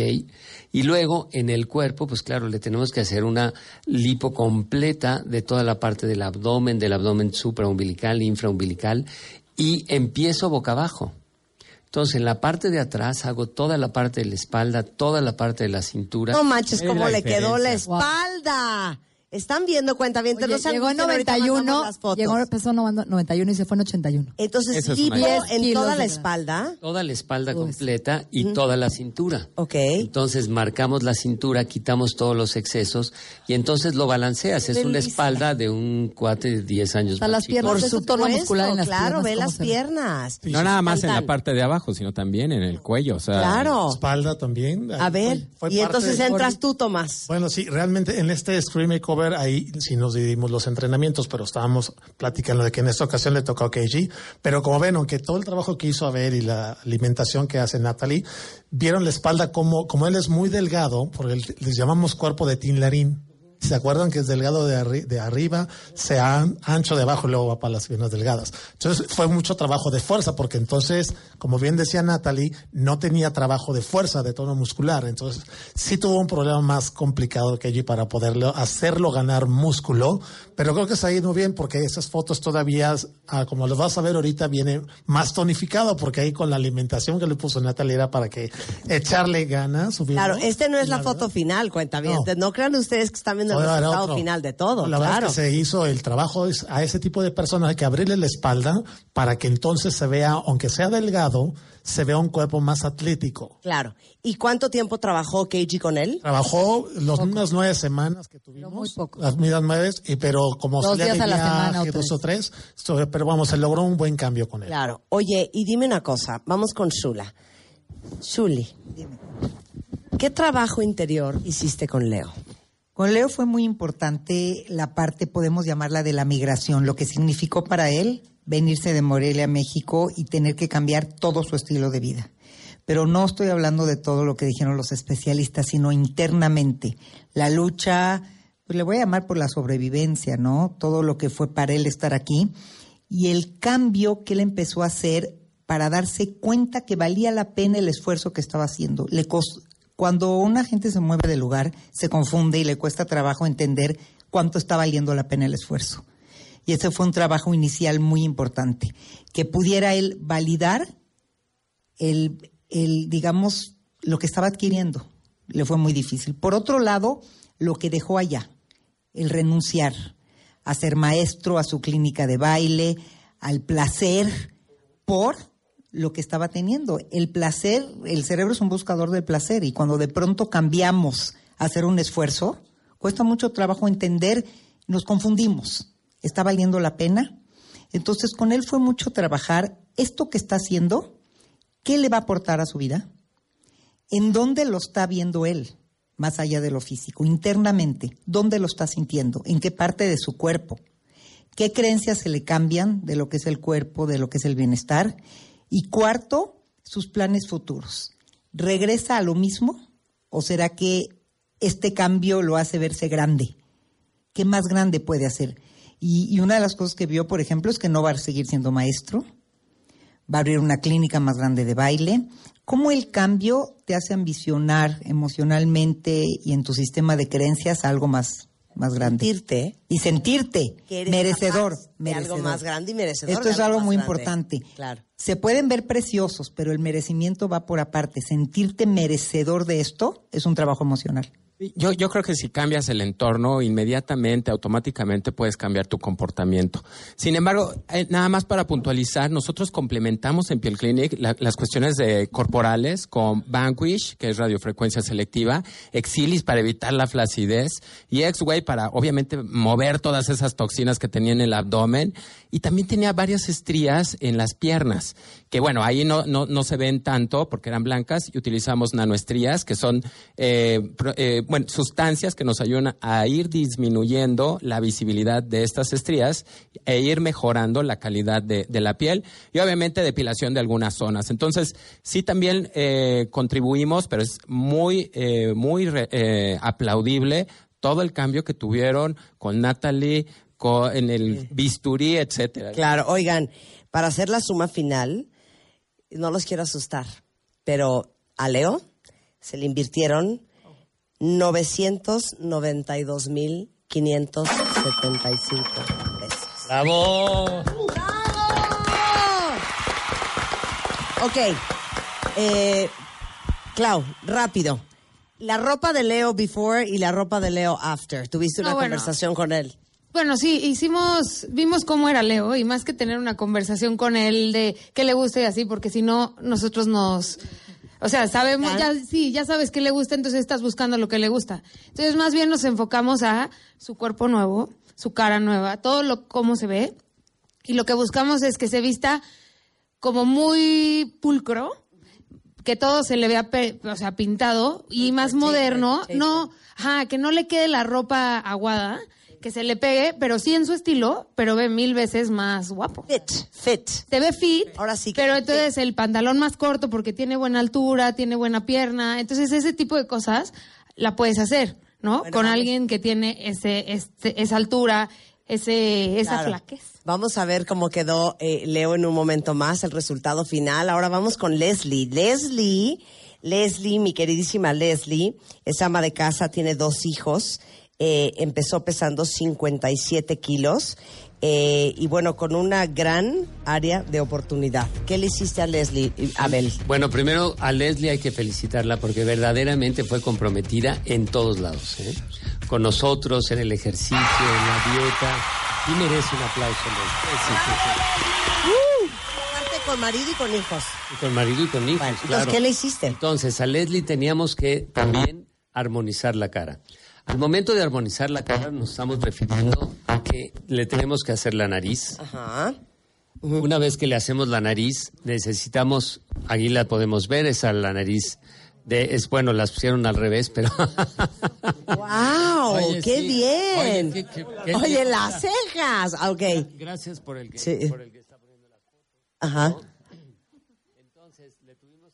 Y luego en el cuerpo, pues claro, le tenemos que hacer una lipo completa de toda la parte del abdomen, del abdomen supraumbilical, infraumbilical, y empiezo boca abajo. Entonces, en la parte de atrás hago toda la parte de la espalda, toda la parte de la cintura. No manches, cómo le quedó la espalda. Están viendo cuenta bien, Oye, llegó en 91, llegó, empezó en 91 y se fue en 81. Entonces, Eso es una- en kilos toda de la grasa. espalda. Toda la espalda completa y toda la cintura. Ok. Entonces marcamos la cintura, quitamos todos los excesos y entonces lo balanceas. Es una Delicia. espalda de un cuate de 10 años. O sea, más las chico. piernas, Por ese tono muscular en las claro, piernas, ve ¿cómo las se ve? piernas. No nada más en la Cantan. parte de abajo, sino también en el cuello. O sea, Claro. Espalda también. A ver, Fue y parte entonces de- entras tú, Tomás. Bueno, sí, realmente en este Scream Makeover ahí sí nos dividimos los entrenamientos, pero estábamos platicando de que en esta ocasión le tocó a KG. Pero como ven, aunque todo el trabajo que hizo a ver y la alimentación que hace Natalie, vieron la espalda como, como él es muy delgado, porque les llamamos cuerpo de Tin Larín. ¿Se acuerdan que es delgado de, arri- de arriba, se an- ancho de abajo y luego va para las piernas delgadas? Entonces fue mucho trabajo de fuerza, porque entonces, como bien decía Natalie, no tenía trabajo de fuerza, de tono muscular. Entonces sí tuvo un problema más complicado que allí para poderlo hacerlo ganar músculo, pero creo que se ha ido bien porque esas fotos todavía, ah, como lo vas a ver ahorita, viene más tonificado, porque ahí con la alimentación que le puso Natalie era para que echarle ganas. subirlo. Claro, este no es la, verdad- foto final, cuenta bien. No. crean ustedes que están viendo el resultado otro. final de todo. La claro. verdad es que se hizo el trabajo a ese tipo de personas hay que abrirle la espalda para que entonces se vea, aunque sea delgado, se vea un cuerpo más atlético. Claro. ¿Y cuánto tiempo trabajó KG con él? Trabajó los unas nueve semanas que tuvimos, muy poco. las mismas nueve, y pero como Dos días a la semana o dos o tres, pero vamos, se logró un buen cambio con él. Claro. Oye, y dime una cosa. Vamos con Shula. Shuli, ¿qué trabajo interior hiciste con Leo? Con Leo fue muy importante la parte, podemos llamarla de la migración, lo que significó para él venirse de Morelia a México y tener que cambiar todo su estilo de vida. Pero no estoy hablando de todo lo que dijeron los especialistas, sino internamente. La lucha, pues le voy a llamar por la sobrevivencia, ¿no? Todo lo que fue para él estar aquí y el cambio que él empezó a hacer para darse cuenta que valía la pena el esfuerzo que estaba haciendo. Le cos- cuando una gente se mueve de lugar, se confunde y le cuesta trabajo entender cuánto está valiendo la pena el esfuerzo. Y ese fue un trabajo inicial muy importante, que pudiera él validar el, el, digamos, lo que estaba adquiriendo. Le fue muy difícil. Por otro lado, lo que dejó allá, el renunciar a ser maestro, a su clínica de baile, al placer, por lo que estaba teniendo. El placer, el cerebro es un buscador del placer y cuando de pronto cambiamos a hacer un esfuerzo, cuesta mucho trabajo entender, nos confundimos. ¿Está valiendo la pena? Entonces con él fue mucho trabajar esto que está haciendo, ¿qué le va a aportar a su vida? ¿En dónde lo está viendo él? Más allá de lo físico, internamente, ¿dónde lo está sintiendo? ¿En qué parte de su cuerpo? ¿Qué creencias se le cambian de lo que es el cuerpo, de lo que es el bienestar? Y cuarto, sus planes futuros. ¿Regresa a lo mismo o será que este cambio lo hace verse grande? ¿Qué más grande puede hacer? Y, y una de las cosas que vio, por ejemplo, es que no va a seguir siendo maestro, va a abrir una clínica más grande de baile. ¿Cómo el cambio te hace ambicionar emocionalmente y en tu sistema de creencias algo más, más grande? Sentirte. Y sentirte Que eres merecedor. capaz de merecedor. algo más grande y merecedor Esto es algo muy grande. importante. Claro. Se pueden ver preciosos, pero el merecimiento va por aparte. Sentirte merecedor de esto es un trabajo emocional. Yo, yo creo que si cambias el entorno, inmediatamente, automáticamente puedes cambiar tu comportamiento. Sin embargo, eh, nada más para puntualizar, nosotros complementamos en Piel Clinic la- las cuestiones corporales con Vanquish, que es radiofrecuencia selectiva, Exilis para evitar la flacidez y X-Way para obviamente mover todas esas toxinas que tenía en el abdomen y también tenía varias estrías en las piernas, que bueno, ahí no, no, no se ven tanto porque eran blancas y utilizamos nanoestrías, que son eh, eh, bueno, sustancias que nos ayudan a ir disminuyendo la visibilidad de estas estrías e ir mejorando la calidad de, de la piel y obviamente depilación de algunas zonas. Entonces, sí también eh, contribuimos, pero es muy, eh, muy re- eh, aplaudible todo el cambio que tuvieron con Natalie, con, en el bisturí, etcétera. Claro, oigan, para hacer la suma final, no los quiero asustar, pero a Leo se le invirtieron 992.575 pesos. ¡Bravo! Ok, eh, Clau, rápido. La ropa de Leo before y la ropa de Leo after. Tuviste una No, bueno. conversación con él. Bueno, sí, hicimos, vimos cómo era Leo y más que tener una conversación con él de qué le gusta y así, porque si no, nosotros nos, o sea, sabemos, ya, sí, ya sabes qué le gusta, entonces estás buscando lo que le gusta. Entonces, más bien nos enfocamos a su cuerpo nuevo, su cara nueva, todo lo, cómo se ve, y lo que buscamos es que se vista como muy pulcro, que todo se le vea, o sea, pintado y más moderno, no, ajá, que no le quede la ropa aguada, que se le pegue, pero sí en su estilo, pero ve mil veces más guapo. Fit, fit. Se ve fit, Ahora sí. pero entonces el pantalón más corto porque tiene buena altura, tiene buena pierna, entonces ese tipo de cosas la puedes hacer, ¿no? Bueno, Con alguien que tiene ese, este, esa altura, ese, esa Claro. flaquez. Vamos a ver cómo quedó eh, Leo en un momento más, el resultado final. Ahora vamos con Leslie. Leslie, Leslie, mi queridísima Leslie, es ama de casa, tiene dos hijos, eh, empezó pesando 57 kilos eh, y bueno, con una gran área de oportunidad. ¿Qué le hiciste a Leslie, Abel? Bueno, primero a Leslie hay que felicitarla porque verdaderamente fue comprometida en todos lados. ¿eh? Con nosotros, en el ejercicio, en la dieta. Y merece un aplauso, Leslie. Con marido y con hijos. Y con marido y con hijos, Entonces, claro. ¿qué le hiciste? Entonces, a Leslie teníamos que también armonizar la cara. Al momento de armonizar la cara nos estamos refiriendo a que le tenemos que hacer la nariz. Ajá. Una vez que le hacemos la nariz, necesitamos, aquí la podemos ver, esa la nariz de, es bueno, las pusieron al revés, pero ¡Wow! Oye, ¡Qué sí. bien! Oye, qué- qué- qué- Oye, las cejas. Ah, Ok. gracias por el que, Sí. por el que está poniendo las Ajá.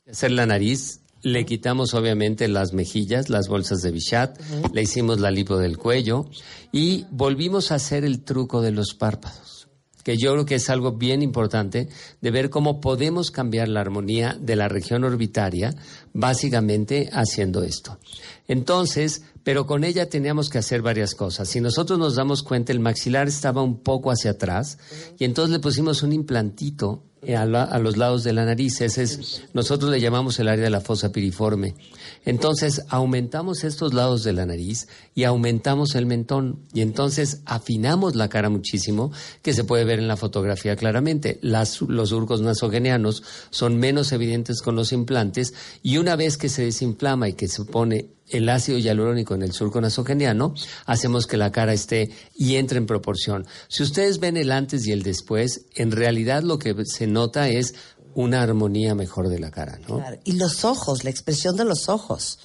hacer la nariz, le quitamos obviamente las mejillas, las bolsas de Bichat, le hicimos la lipo del cuello y volvimos a hacer el truco de los párpados, que yo creo que es algo bien importante de ver cómo podemos cambiar la armonía de la región orbitaria básicamente haciendo esto. Entonces, pero con ella teníamos que hacer varias cosas. Si nosotros nos damos cuenta, el maxilar estaba un poco hacia atrás y entonces le pusimos un implantito a, la- a los lados de la nariz. Ese es, nosotros le llamamos el área de la fosa piriforme. Entonces, aumentamos estos lados de la nariz y aumentamos el mentón. Y entonces afinamos la cara muchísimo, que se puede ver en la fotografía claramente. Las- los surcos nasogenianos son menos evidentes con los implantes y una vez que se desinflama y que se pone el ácido hialurónico en el surco nasogeniano, hacemos que la cara esté y entre en proporción. Si ustedes ven el antes y el después, en realidad lo que se nota es una armonía mejor de la cara, ¿no? Y los ojos, la expresión de los ojos.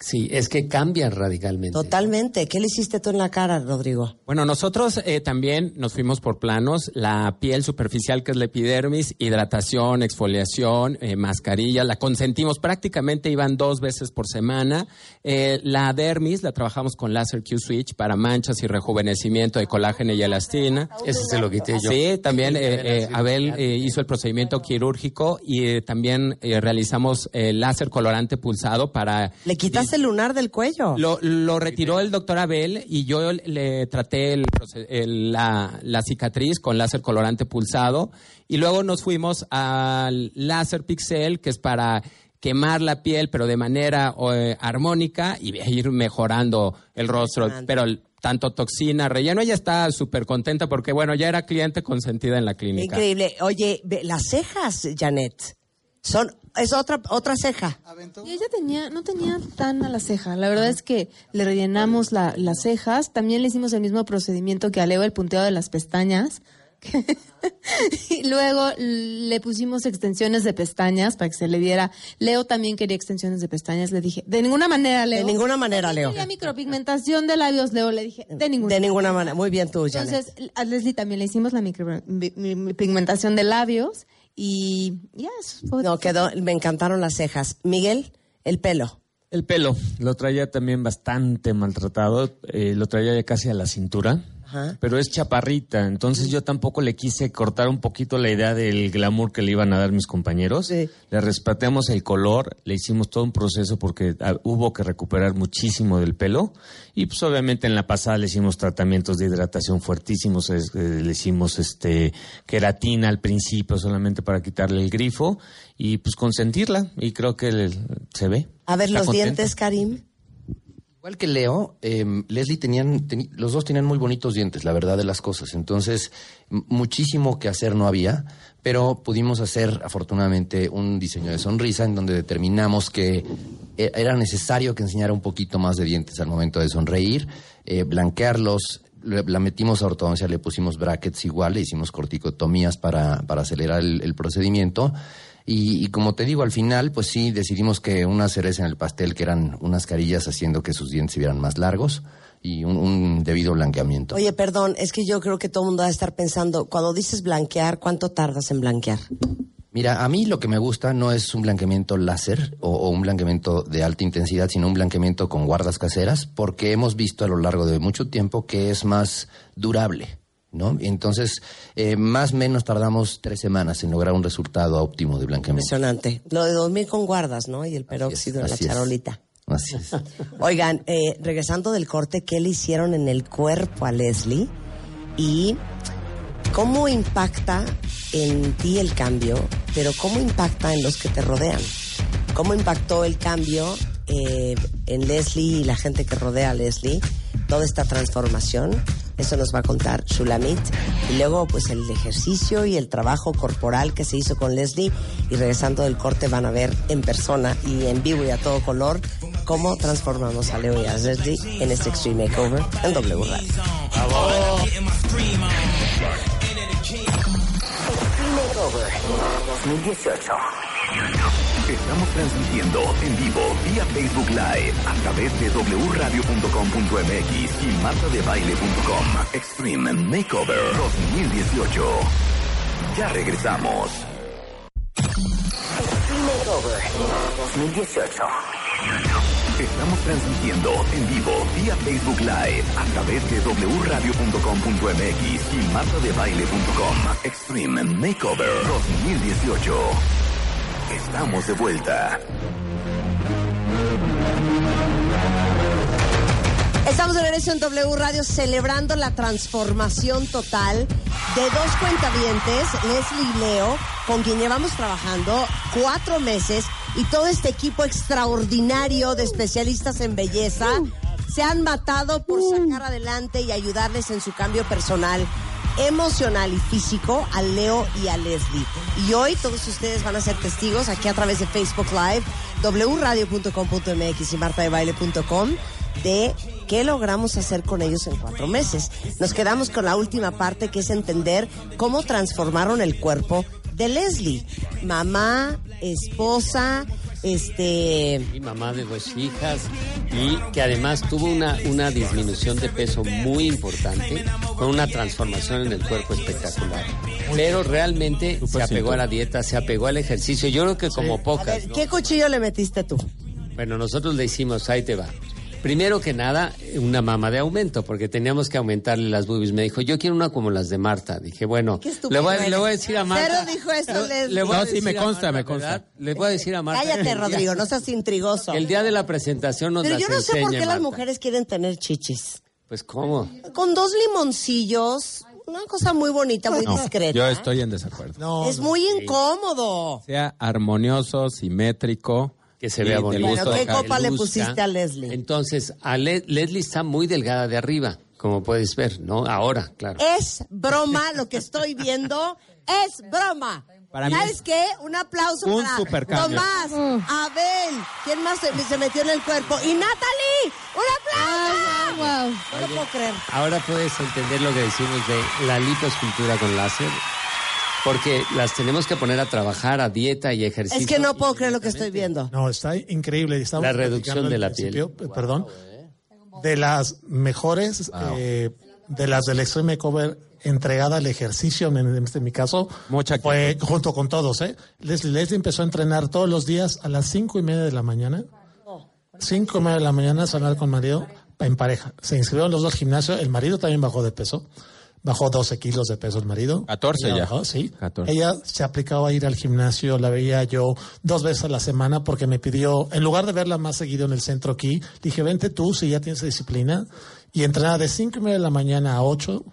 Sí, es que cambia radicalmente. Totalmente. ¿Qué le hiciste tú en la cara, Rodrigo? Bueno, nosotros eh, también nos fuimos por planos, la piel superficial que es la epidermis, hidratación, exfoliación, eh, mascarilla, la consentimos, prácticamente iban dos veces por semana. Eh, la dermis la trabajamos con láser Q-Switch para manchas y rejuvenecimiento de colágeno y elastina. Ese se lo quité yo. Sí, también eh, eh, Abel eh, hizo el procedimiento quirúrgico y eh, también eh, realizamos eh, láser colorante pulsado para... ¿Le el lunar del cuello? Lo, lo retiró el doctor Abel y yo le traté el el- la, la cicatriz con láser colorante pulsado y luego nos fuimos al láser pixel que es para quemar la piel pero de manera eh, armónica y ir mejorando el rostro, pero tanto toxina, relleno, ella está súper contenta porque bueno, ya era cliente consentida en la clínica. Increíble. Oye, las cejas, Janet, son es otra otra ceja. Y ella tenía, no tenía tan a la ceja. La verdad es que le rellenamos la- las cejas. También le hicimos el mismo procedimiento que a Leo, el punteo de las pestañas. y luego le pusimos extensiones de pestañas para que se le diera. Leo también quería extensiones de pestañas. Le dije, de ninguna manera, Leo. De ninguna manera, Leo. Quería micropigmentación de labios, Leo. Le dije, de ninguna De ninguna manera. Muy bien tú, Janet. Entonces, a Leslie también le hicimos la micro- mi- mi- mi pigmentación de labios y fue- No, quedó, me encantaron las cejas. Miguel, el pelo. El pelo lo traía también bastante maltratado, eh, lo traía ya casi a la cintura. Pero es chaparrita. Entonces yo tampoco le quise cortar un poquito la idea del glamour que le iban a dar mis compañeros. Le respeteamos el color, le hicimos todo un proceso porque ah, hubo que recuperar muchísimo del pelo. Y pues obviamente en la pasada le hicimos tratamientos de hidratación fuertísimos, eh, le hicimos este queratina al principio solamente para quitarle el grifo y pues consentirla. Y creo que se ve. A ver, Está los contenta. dientes, Karim. Que Leo, eh, Leslie tenían, los dos tenían muy bonitos dientes, la verdad de las cosas. Entonces, muchísimo que hacer no había, pero pudimos hacer afortunadamente un diseño de sonrisa en donde determinamos que e- era necesario que enseñara un poquito más de dientes al momento de sonreír, eh, blanquearlos. La metimos a ortodoncia, le pusimos brackets igual, le hicimos corticotomías para, para acelerar el, el procedimiento. Y, y como te digo, al final, pues sí, decidimos que una cereza en el pastel, que eran unas carillas haciendo que sus dientes se vieran más largos y un, un debido blanqueamiento. Oye, perdón, es que yo creo que todo el mundo va a estar pensando, cuando dices blanquear, ¿cuánto tardas en blanquear? Mira, a mí lo que me gusta no es un blanqueamiento láser o, o un blanqueamiento de alta intensidad, sino un blanqueamiento con guardas caseras, porque hemos visto a lo largo de mucho tiempo que es más durable. ¿No? Entonces, eh, más o menos tardamos tres semanas en lograr un resultado óptimo de blanqueamiento. Impresionante. Lo de dormir con guardas, ¿no? Y el peróxido en la es. charolita. Así es. Oigan, eh, regresando del corte, ¿qué le hicieron en el cuerpo a Leslie? Y cómo impacta en ti el cambio, pero cómo impacta en los que te rodean. ¿Cómo impactó el cambio eh, en Leslie y la gente que rodea a Leslie? Toda esta transformación. Eso nos va a contar Shulamit. Y luego, pues, el ejercicio y el trabajo corporal que se hizo con Leslie. Y regresando del corte van a ver en persona y en vivo y a todo color cómo transformamos a Leo y a Leslie en este Extreme Makeover en W Radio. Extreme Makeover 2018. Estamos transmitiendo en vivo vía Facebook Live a través de wradio.com.mx y martadebaile.com. Extreme Makeover 2018. Ya regresamos. Extreme Makeover 2018. Estamos transmitiendo en vivo vía Facebook Live a través de wradio.com.mx y martadebaile.com. Extreme Makeover 2018. Estamos de vuelta. Estamos de regreso en W Radio celebrando la transformación total de dos cuentavientes, Leslie y Leo, con quien llevamos trabajando cuatro meses y todo este equipo extraordinario de especialistas en belleza se han matado por sacar adelante y ayudarles en su cambio personal emocional y físico a Leo y a Leslie. Y hoy todos ustedes van a ser testigos aquí a través de Facebook Live, wradio.com.mx y martadebaile.com de qué logramos hacer con ellos en cuatro meses. Nos quedamos con la última parte que es entender cómo transformaron el cuerpo de Leslie. Mamá, esposa, este... Mi mamá de dos hijas y que además tuvo una, una disminución de peso muy importante con una transformación en el cuerpo espectacular. Pero realmente se apegó a la dieta, se apegó al ejercicio. Yo creo que como pocas. ¿Qué cuchillo le metiste tú? Bueno, nosotros le hicimos, ahí te va. Primero que nada, una mama de aumento, porque teníamos que aumentarle las boobies. Me dijo, yo quiero una como las de Marta. Dije, bueno, le voy, a- le voy a decir a Marta. Cero dijo eso. Le voy a No, sí, decir me a consta, Marta, me consta. ¿verdad? Le voy a decir a Marta. Cállate, Rodrigo, no seas intrigoso. El día de la presentación nos Pero las yo no sé por qué las mujeres quieren tener chichis. Pues, ¿cómo? Con dos limoncillos, una cosa muy bonita, muy No, discreta. yo estoy en desacuerdo. es muy incómodo. Sea armonioso, simétrico. Que se vea bonito. ¿qué copa le pusiste a Leslie? Entonces, a Le- Leslie está muy delgada de arriba, como puedes ver, ¿no? Ahora, claro. Es broma lo que estoy viendo. Es broma. Para mí ¿Sabes es qué? Un aplauso un para. Tomás, Abel. ¿Quién más se, se metió en el cuerpo? ¡Y Natalie! ¡Un aplauso! No lo puedo creer. Ahora puedes entender lo que decimos de la lipoescultura con láser, porque las tenemos que poner a trabajar a dieta y ejercicio. Es que no puedo creer lo que estoy viendo. No, está increíble. Estamos La reducción de la principio, eh, Perdón. De las mejores, eh, de las del Extreme Makeover entregada al ejercicio, en, en este mi caso, Mucha fue junto con todos. ¿eh? Leslie, Leslie empezó a entrenar todos los días a las cinco y media de la mañana. Cinco y media de la mañana, a salir con marido en pareja. Se inscribieron los dos al gimnasio. El marido también bajó de peso. Bajó 12 kilos de peso el marido. 14 Ella ya. bajó, sí. 14. Ella se aplicaba a ir al gimnasio. La veía yo dos veces a la semana porque me pidió, en lugar de verla más seguido en el centro aquí, dije, vente tú si ya tienes disciplina. Y entrenaba de 5 y media de la mañana a 8.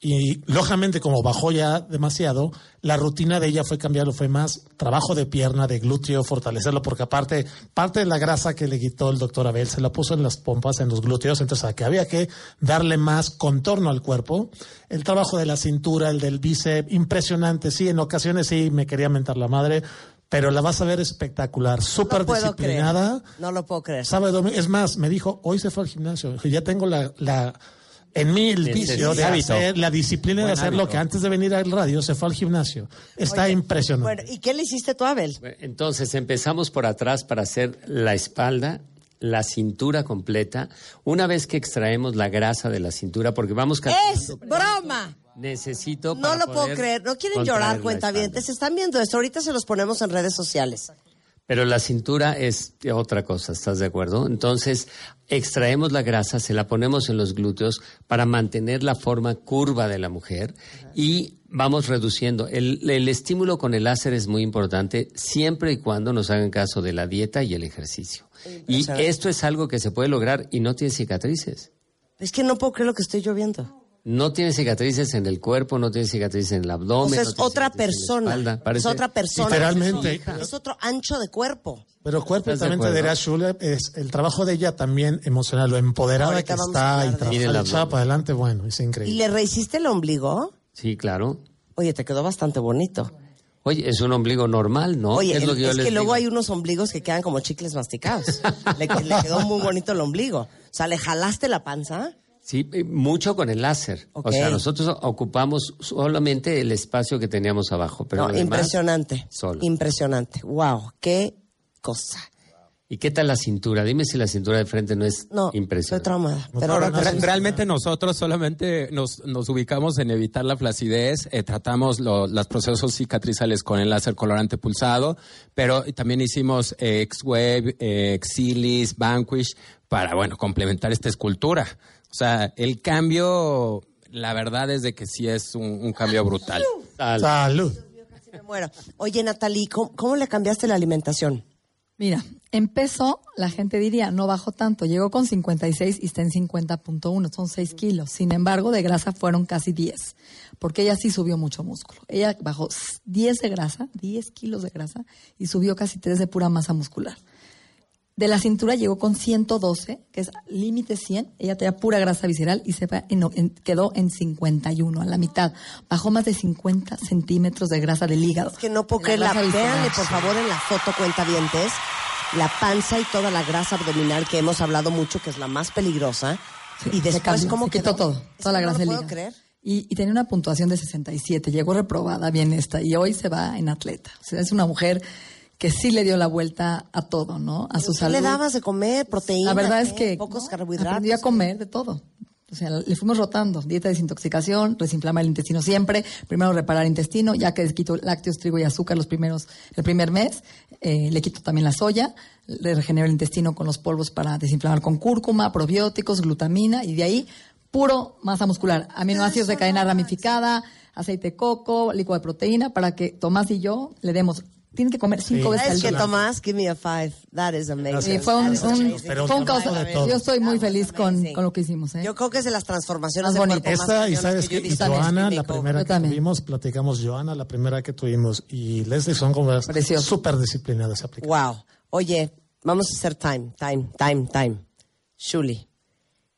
Y lógicamente, como bajó ya demasiado, la rutina de ella fue cambiarlo, fue más trabajo de pierna, de glúteo, fortalecerlo, porque aparte, parte de la grasa que le quitó el doctor Abel se la puso en las pompas, en los glúteos, entonces que había que darle más contorno al cuerpo. El trabajo de la cintura, el del bíceps, impresionante, sí, en ocasiones sí me quería mentar la madre, pero la vas a ver espectacular, súper No disciplinada. creer. No lo puedo creer. Sábado, domingo. Es más, me dijo, hoy se fue al gimnasio. Ya tengo la, la en mí el vicio de Hábito. hacer, la disciplina de hacer lo que antes de venir al radio se fue al gimnasio. Está Oye, impresionante. Bueno, ¿y qué le hiciste tú, Abel? Entonces empezamos por atrás para hacer la espalda, la cintura completa. Una vez que extraemos la grasa de la cintura, porque vamos ¡Es broma! necesito No para lo puedo creer. No quieren llorar, cuentavientes. Están viendo esto. Ahorita se los ponemos en redes sociales. Pero la cintura es otra cosa, ¿estás de acuerdo? Entonces, extraemos la grasa, se la ponemos en los glúteos para mantener la forma curva de la mujer y vamos reduciendo. El, el estímulo con el láser es muy importante siempre y cuando nos hagan caso de la dieta y el ejercicio. Y esto es algo que se puede lograr y no tiene cicatrices. Es que no puedo creer lo que estoy yo viendo. No tiene cicatrices en el cuerpo, no tiene cicatrices en el abdomen. O sea, es otra cicatrices en la persona. espalda. Es otra persona. Literalmente. Es otro ancho de cuerpo. Pero cuerpo ¿Estás de también te dirá es el trabajo de ella también emocional, lo empoderada Ahorita que está y y echada para adelante, bueno, es ¿Y increíble. le rehiciste el ombligo? Sí, claro. Oye, te quedó bastante bonito. Oye, es un ombligo normal, ¿no? Oye, es lo que yo es les que luego digo. hay unos ombligos que quedan como chicles masticados. le, le quedó muy bonito el ombligo. O sea, ¿le jalaste la panza? Sí, eh, mucho con el láser. O sea, nosotros ocupamos solamente el espacio que teníamos abajo, pero no, impresionante. solo. Impresionante. Wow, qué cosa. ¿Y qué tal la cintura? Dime si la cintura de frente no es No, estoy impresionante. traumada. No, Pero no, te- no, Realmente nosotros solamente nos, nos ubicamos en evitar la flacidez, eh, tratamos lo- los procesos cicatrizales con el láser colorante pulsado, pero también hicimos eh, X-Wave, eh, Exilis, Vanquish para, bueno, complementar esta escultura. O sea, el cambio, la verdad es de que sí es un, un cambio brutal. Tal. Salud. me muero. Oye, Natalie, ¿cómo, cómo le cambiaste la alimentación? Mira, en peso, la gente diría, no bajó tanto. Llegó con 56 y está en 50.1, son 6 kilos. Sin embargo, de grasa fueron casi 10, porque ella sí subió mucho músculo. Ella bajó 10 de grasa, 10 kilos de grasa, y subió casi 3 de pura masa muscular. De la cintura llegó con 112, que es límite 100. Ella tenía pura grasa visceral y se va en- en- quedó en 51, a la mitad. Bajó más de 50 centímetros de grasa del hígado. Es que no puedo De creer. La, grasa visceral. véanle, por favor, en la foto cuentavientes, la panza y toda la grasa abdominal que hemos hablado mucho, que es la más peligrosa. Sí, y después, cambió, ¿cómo se quitó todo, toda la grasa no lo puedo creer. Y, y tenía una puntuación de 67, llegó reprobada bien esta, y hoy se va en atleta. O sea, es una mujer que sí le dio la vuelta a todo, ¿no? A su ¿Qué salud. le dabas de comer? ¿Proteína? La verdad es que Pocos ¿no? carbohidratos. Aprendió a comer de todo. O sea, le fuimos rotando. Dieta de desintoxicación, desinflama el intestino siempre. Primero reparar el intestino, ya que quito lácteos, trigo y azúcar los primeros, el primer mes. eh, le quito también la soya. Le regenero el intestino con los polvos para desinflamar con cúrcuma, probióticos, glutamina. Y de ahí, puro masa muscular. Aminoácidos de cadena ramificada, aceite de coco, líquido de proteína, para que Tomás y yo le demos. Tienen que comer cinco veces al ¿Sabes día. qué, Tomás? Give me a five. That is amazing. Fue un, un- fue un de. Yo estoy muy feliz con, con lo que hicimos. ¿eh? Yo creo que es de las transformaciones Más de más Esta, y sabes que Joana, la primera Yo que también. tuvimos, platicamos Joana, la primera que tuvimos, y Leslie son como Precioso. súper disciplinadas. Wow. Oye, vamos a hacer time, time, time, time. Shuli,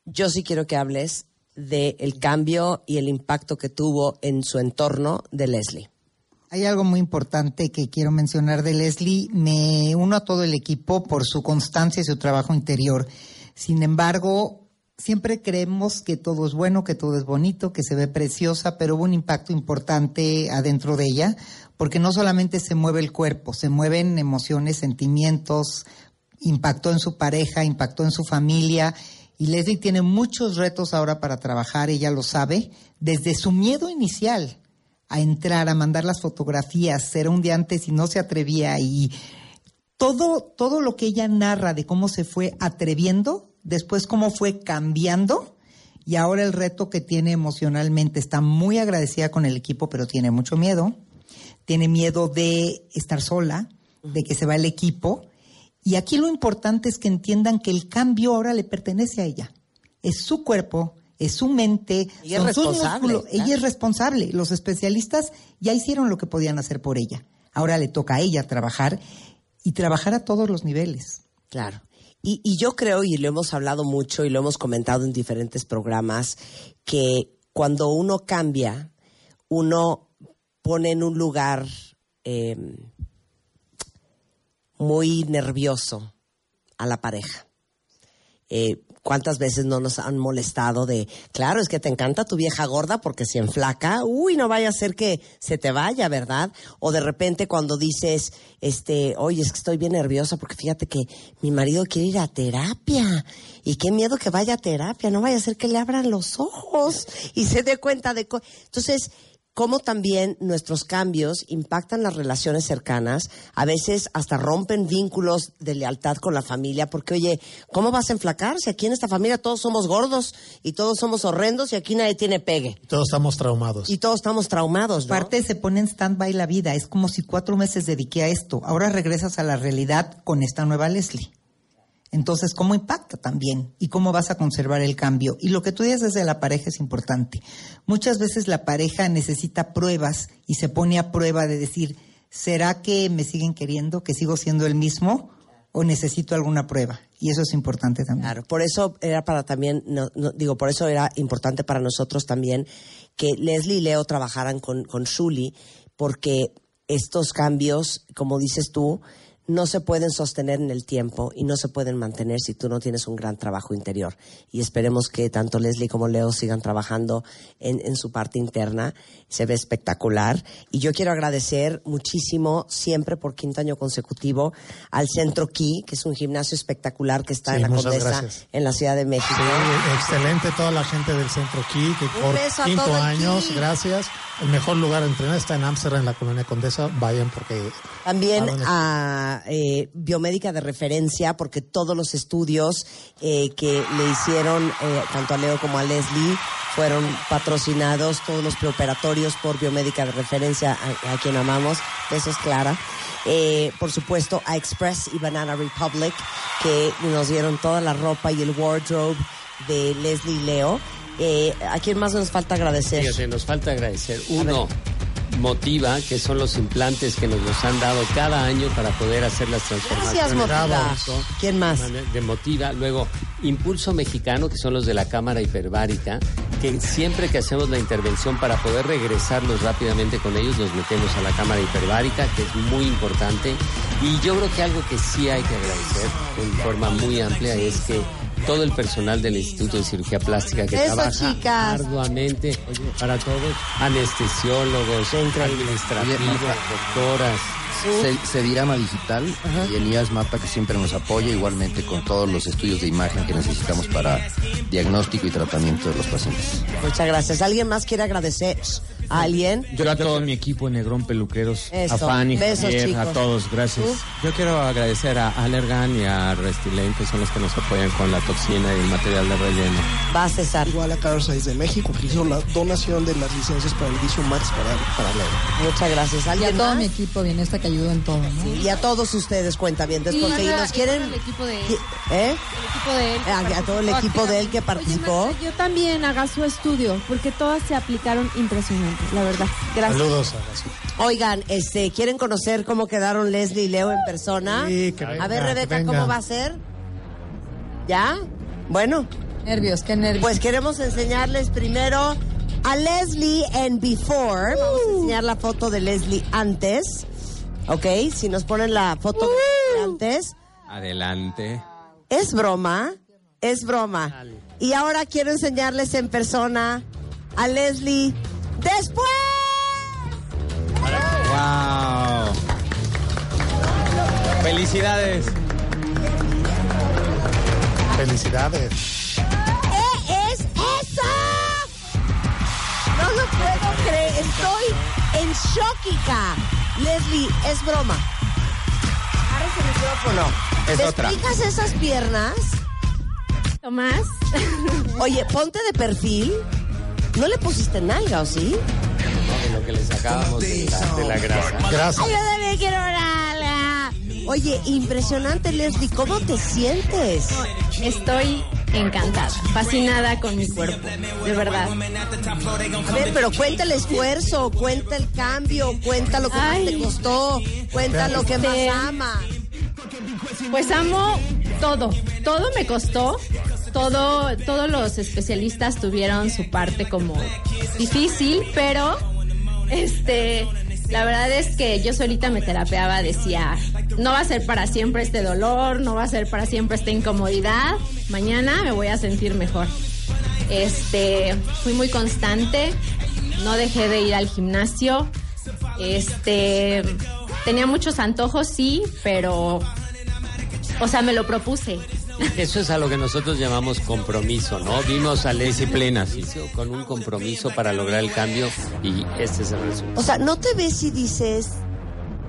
yo sí quiero que hables del cambio y el impacto que tuvo en su entorno de Leslie. Hay algo muy importante que quiero mencionar de Leslie. Me uno a todo el equipo por su constancia y su trabajo interior. Sin embargo, siempre creemos que todo es bueno, que todo es bonito, que se ve preciosa, pero hubo un impacto importante adentro de ella, porque no solamente se mueve el cuerpo, se mueven emociones, sentimientos, impactó en su pareja, impactó en su familia. Y Leslie tiene muchos retos ahora para trabajar, ella lo sabe, desde su miedo inicial a entrar, a mandar las fotografías, era un día antes y no se atrevía y todo, todo lo que ella narra de cómo se fue atreviendo después cómo fue cambiando y ahora el reto que tiene emocionalmente. Está muy agradecida con el equipo, pero tiene mucho miedo. Tiene miedo de estar sola, de que se va el equipo. Y aquí lo importante es que entiendan que el cambio ahora le pertenece a ella. Es su cuerpo, es su mente, Ella es sus responsable. Ella es responsable. Los especialistas ya hicieron lo que podían hacer por ella. Ahora le toca a ella trabajar y trabajar a todos los niveles. Claro. Y, y yo creo, y lo hemos hablado mucho y lo hemos comentado en diferentes programas, que cuando uno cambia, uno pone en un lugar eh, muy nervioso a la pareja. Eh, ¿Cuántas veces no nos han molestado de, claro, es que te encanta tu vieja gorda porque si enflaca, uy, no vaya a ser que se te vaya, ¿verdad? O de repente cuando dices, este, oye, es que estoy bien nerviosa porque fíjate que mi marido quiere ir a terapia y qué miedo que vaya a terapia, no vaya a ser que le abran los ojos y se dé cuenta de... co-". Entonces, cómo también nuestros cambios impactan las relaciones cercanas, a veces hasta rompen vínculos de lealtad con la familia, porque oye, ¿cómo vas a enflacar si aquí en esta familia todos somos gordos y todos somos horrendos y aquí nadie tiene pegue? Todos estamos traumados. Y todos estamos traumados, ¿no? Aparte se pone en stand-by la vida. Es como si cuatro meses dediqué a esto. Ahora regresas a la realidad con esta nueva Leslie. Entonces, ¿cómo impacta también? ¿Y cómo vas a conservar el cambio? Y lo que tú dices desde la pareja es importante. Muchas veces la pareja necesita pruebas y se pone a prueba de decir, ¿será que me siguen queriendo, que sigo siendo el mismo o necesito alguna prueba? Y eso es importante también. Claro, por eso era para también, no- no, digo, por eso era importante para nosotros también que Leslie y Leo trabajaran con, con Shuli, porque estos cambios, como dices tú, no se pueden sostener en el tiempo y no se pueden mantener si tú no tienes un gran trabajo interior. Y esperemos que tanto Leslie como Leo sigan trabajando en, en su parte interna. Se ve espectacular. Y yo quiero agradecer muchísimo, siempre por quinto año consecutivo, al Centro Key, que es un gimnasio espectacular que está Sí, en la Condesa, gracias. en la Ciudad de México. Sí, excelente toda la gente del Centro Key, que Un por quinto años, gracias. El mejor lugar de entrenar está en Ámsterdam, en la colonia Condesa. Vayan porque... También a eh, biomédica de referencia, porque todos los estudios eh, que le hicieron eh, tanto a Leo como a Leslie fueron patrocinados, todos los preoperatorios por biomédica de referencia, a, a quien amamos. Eso es Clara. Eh, por supuesto, a Express y Banana Republic, que nos dieron toda la ropa y el wardrobe de Leslie y Leo. Eh, ¿A quién más nos falta agradecer? Fíjate, nos falta agradecer. Uno, Motiva, que son los implantes que nos los han dado cada año para poder hacer las transformaciones. Gracias, Motiva. ¿Quién más? De Motiva. Luego, Impulso Mexicano, que son los de la cámara hiperbárica, que siempre que hacemos la intervención para poder regresarnos rápidamente con ellos, nos metemos a la cámara hiperbárica, que es muy importante. Y yo creo que algo que sí hay que agradecer en forma muy amplia es que todo el personal del Instituto de Cirugía Plástica que Eso, trabaja chicas. arduamente para todos, anestesiólogos, administrativos, doctoras. Se, Sedirama Digital y Elías Mata que siempre nos apoya igualmente con todos los estudios de imagen que necesitamos para diagnóstico y tratamiento de los pacientes. Muchas gracias. ¿Alguien más quiere agradecer alguien? Yo a todo mi equipo de Negrón Peluqueros, Eso. a Fanny, Besos, Javier, chicos. a todos, gracias. Yo quiero agradecer a Allergan y a Restylane, que son los que nos apoyan con la toxina y el material de relleno. Va César. Igual a Carlos Saiz de México, que hizo la donación de las licencias para el Vision Max para, para Leo. Muchas gracias. Y a ¿Alguien todo más? mi equipo bienestar que ayudó en todo, ¿no? Y a todos ustedes, cuentavientes, Y porque manda- nos y quieren... equipo de- ¿Eh? El equipo de él. que A, a todo el equipo de él que participó. Yo también haga su estudio, porque todas se aplicaron impresionante, la verdad. Gracias. Saludos a las- Oigan, este, ¿quieren conocer cómo quedaron Leslie y Leo en persona? Sí, que a ver, Rebeca, venga. ¿cómo va a ser? ¿Ya? Bueno, Nervios, qué nervios. pues queremos enseñarles primero a Leslie en Before. Vamos a enseñar la foto de Leslie antes. ¿Ok? Si nos ponen la foto de Leslie antes. Adelante. Es broma, es broma. Y ahora quiero enseñarles en persona a Leslie después. ¡Wow! ¡Felicidades! Felicidades. ¿Qué es eso? No lo puedo creer, estoy en shockica. Leslie, es broma. Agarra ese micrófono. Es ¿Te otra. explicas esas piernas? Tomás. Oye, ponte de perfil. ¿No le pusiste nalga o sí? No, de lo que le sacábamos de la, de la grasa. Ay, yo también quiero nalga. Oye, impresionante, Leslie. ¿Cómo te sientes? Estoy encantada, fascinada con mi cuerpo, de verdad. A ver, pero cuenta el esfuerzo, cuenta el cambio, cuenta lo que más te costó, cuenta lo que más Este, amas. Pues amo todo, todo me costó, todo, todos los especialistas tuvieron su parte como difícil, pero este, la verdad es que yo solita me terapeaba, decía, no va a ser para siempre este dolor, no va a ser para siempre esta incomodidad, mañana me voy a sentir mejor. Este, fui muy constante, no dejé de ir al gimnasio, este, tenía muchos antojos, sí, pero, o sea, me lo propuse. Eso es a lo que nosotros llamamos compromiso, ¿no? Vimos a disciplina con un compromiso para lograr el cambio y este es el resultado. O sea, ¿no te ves y dices,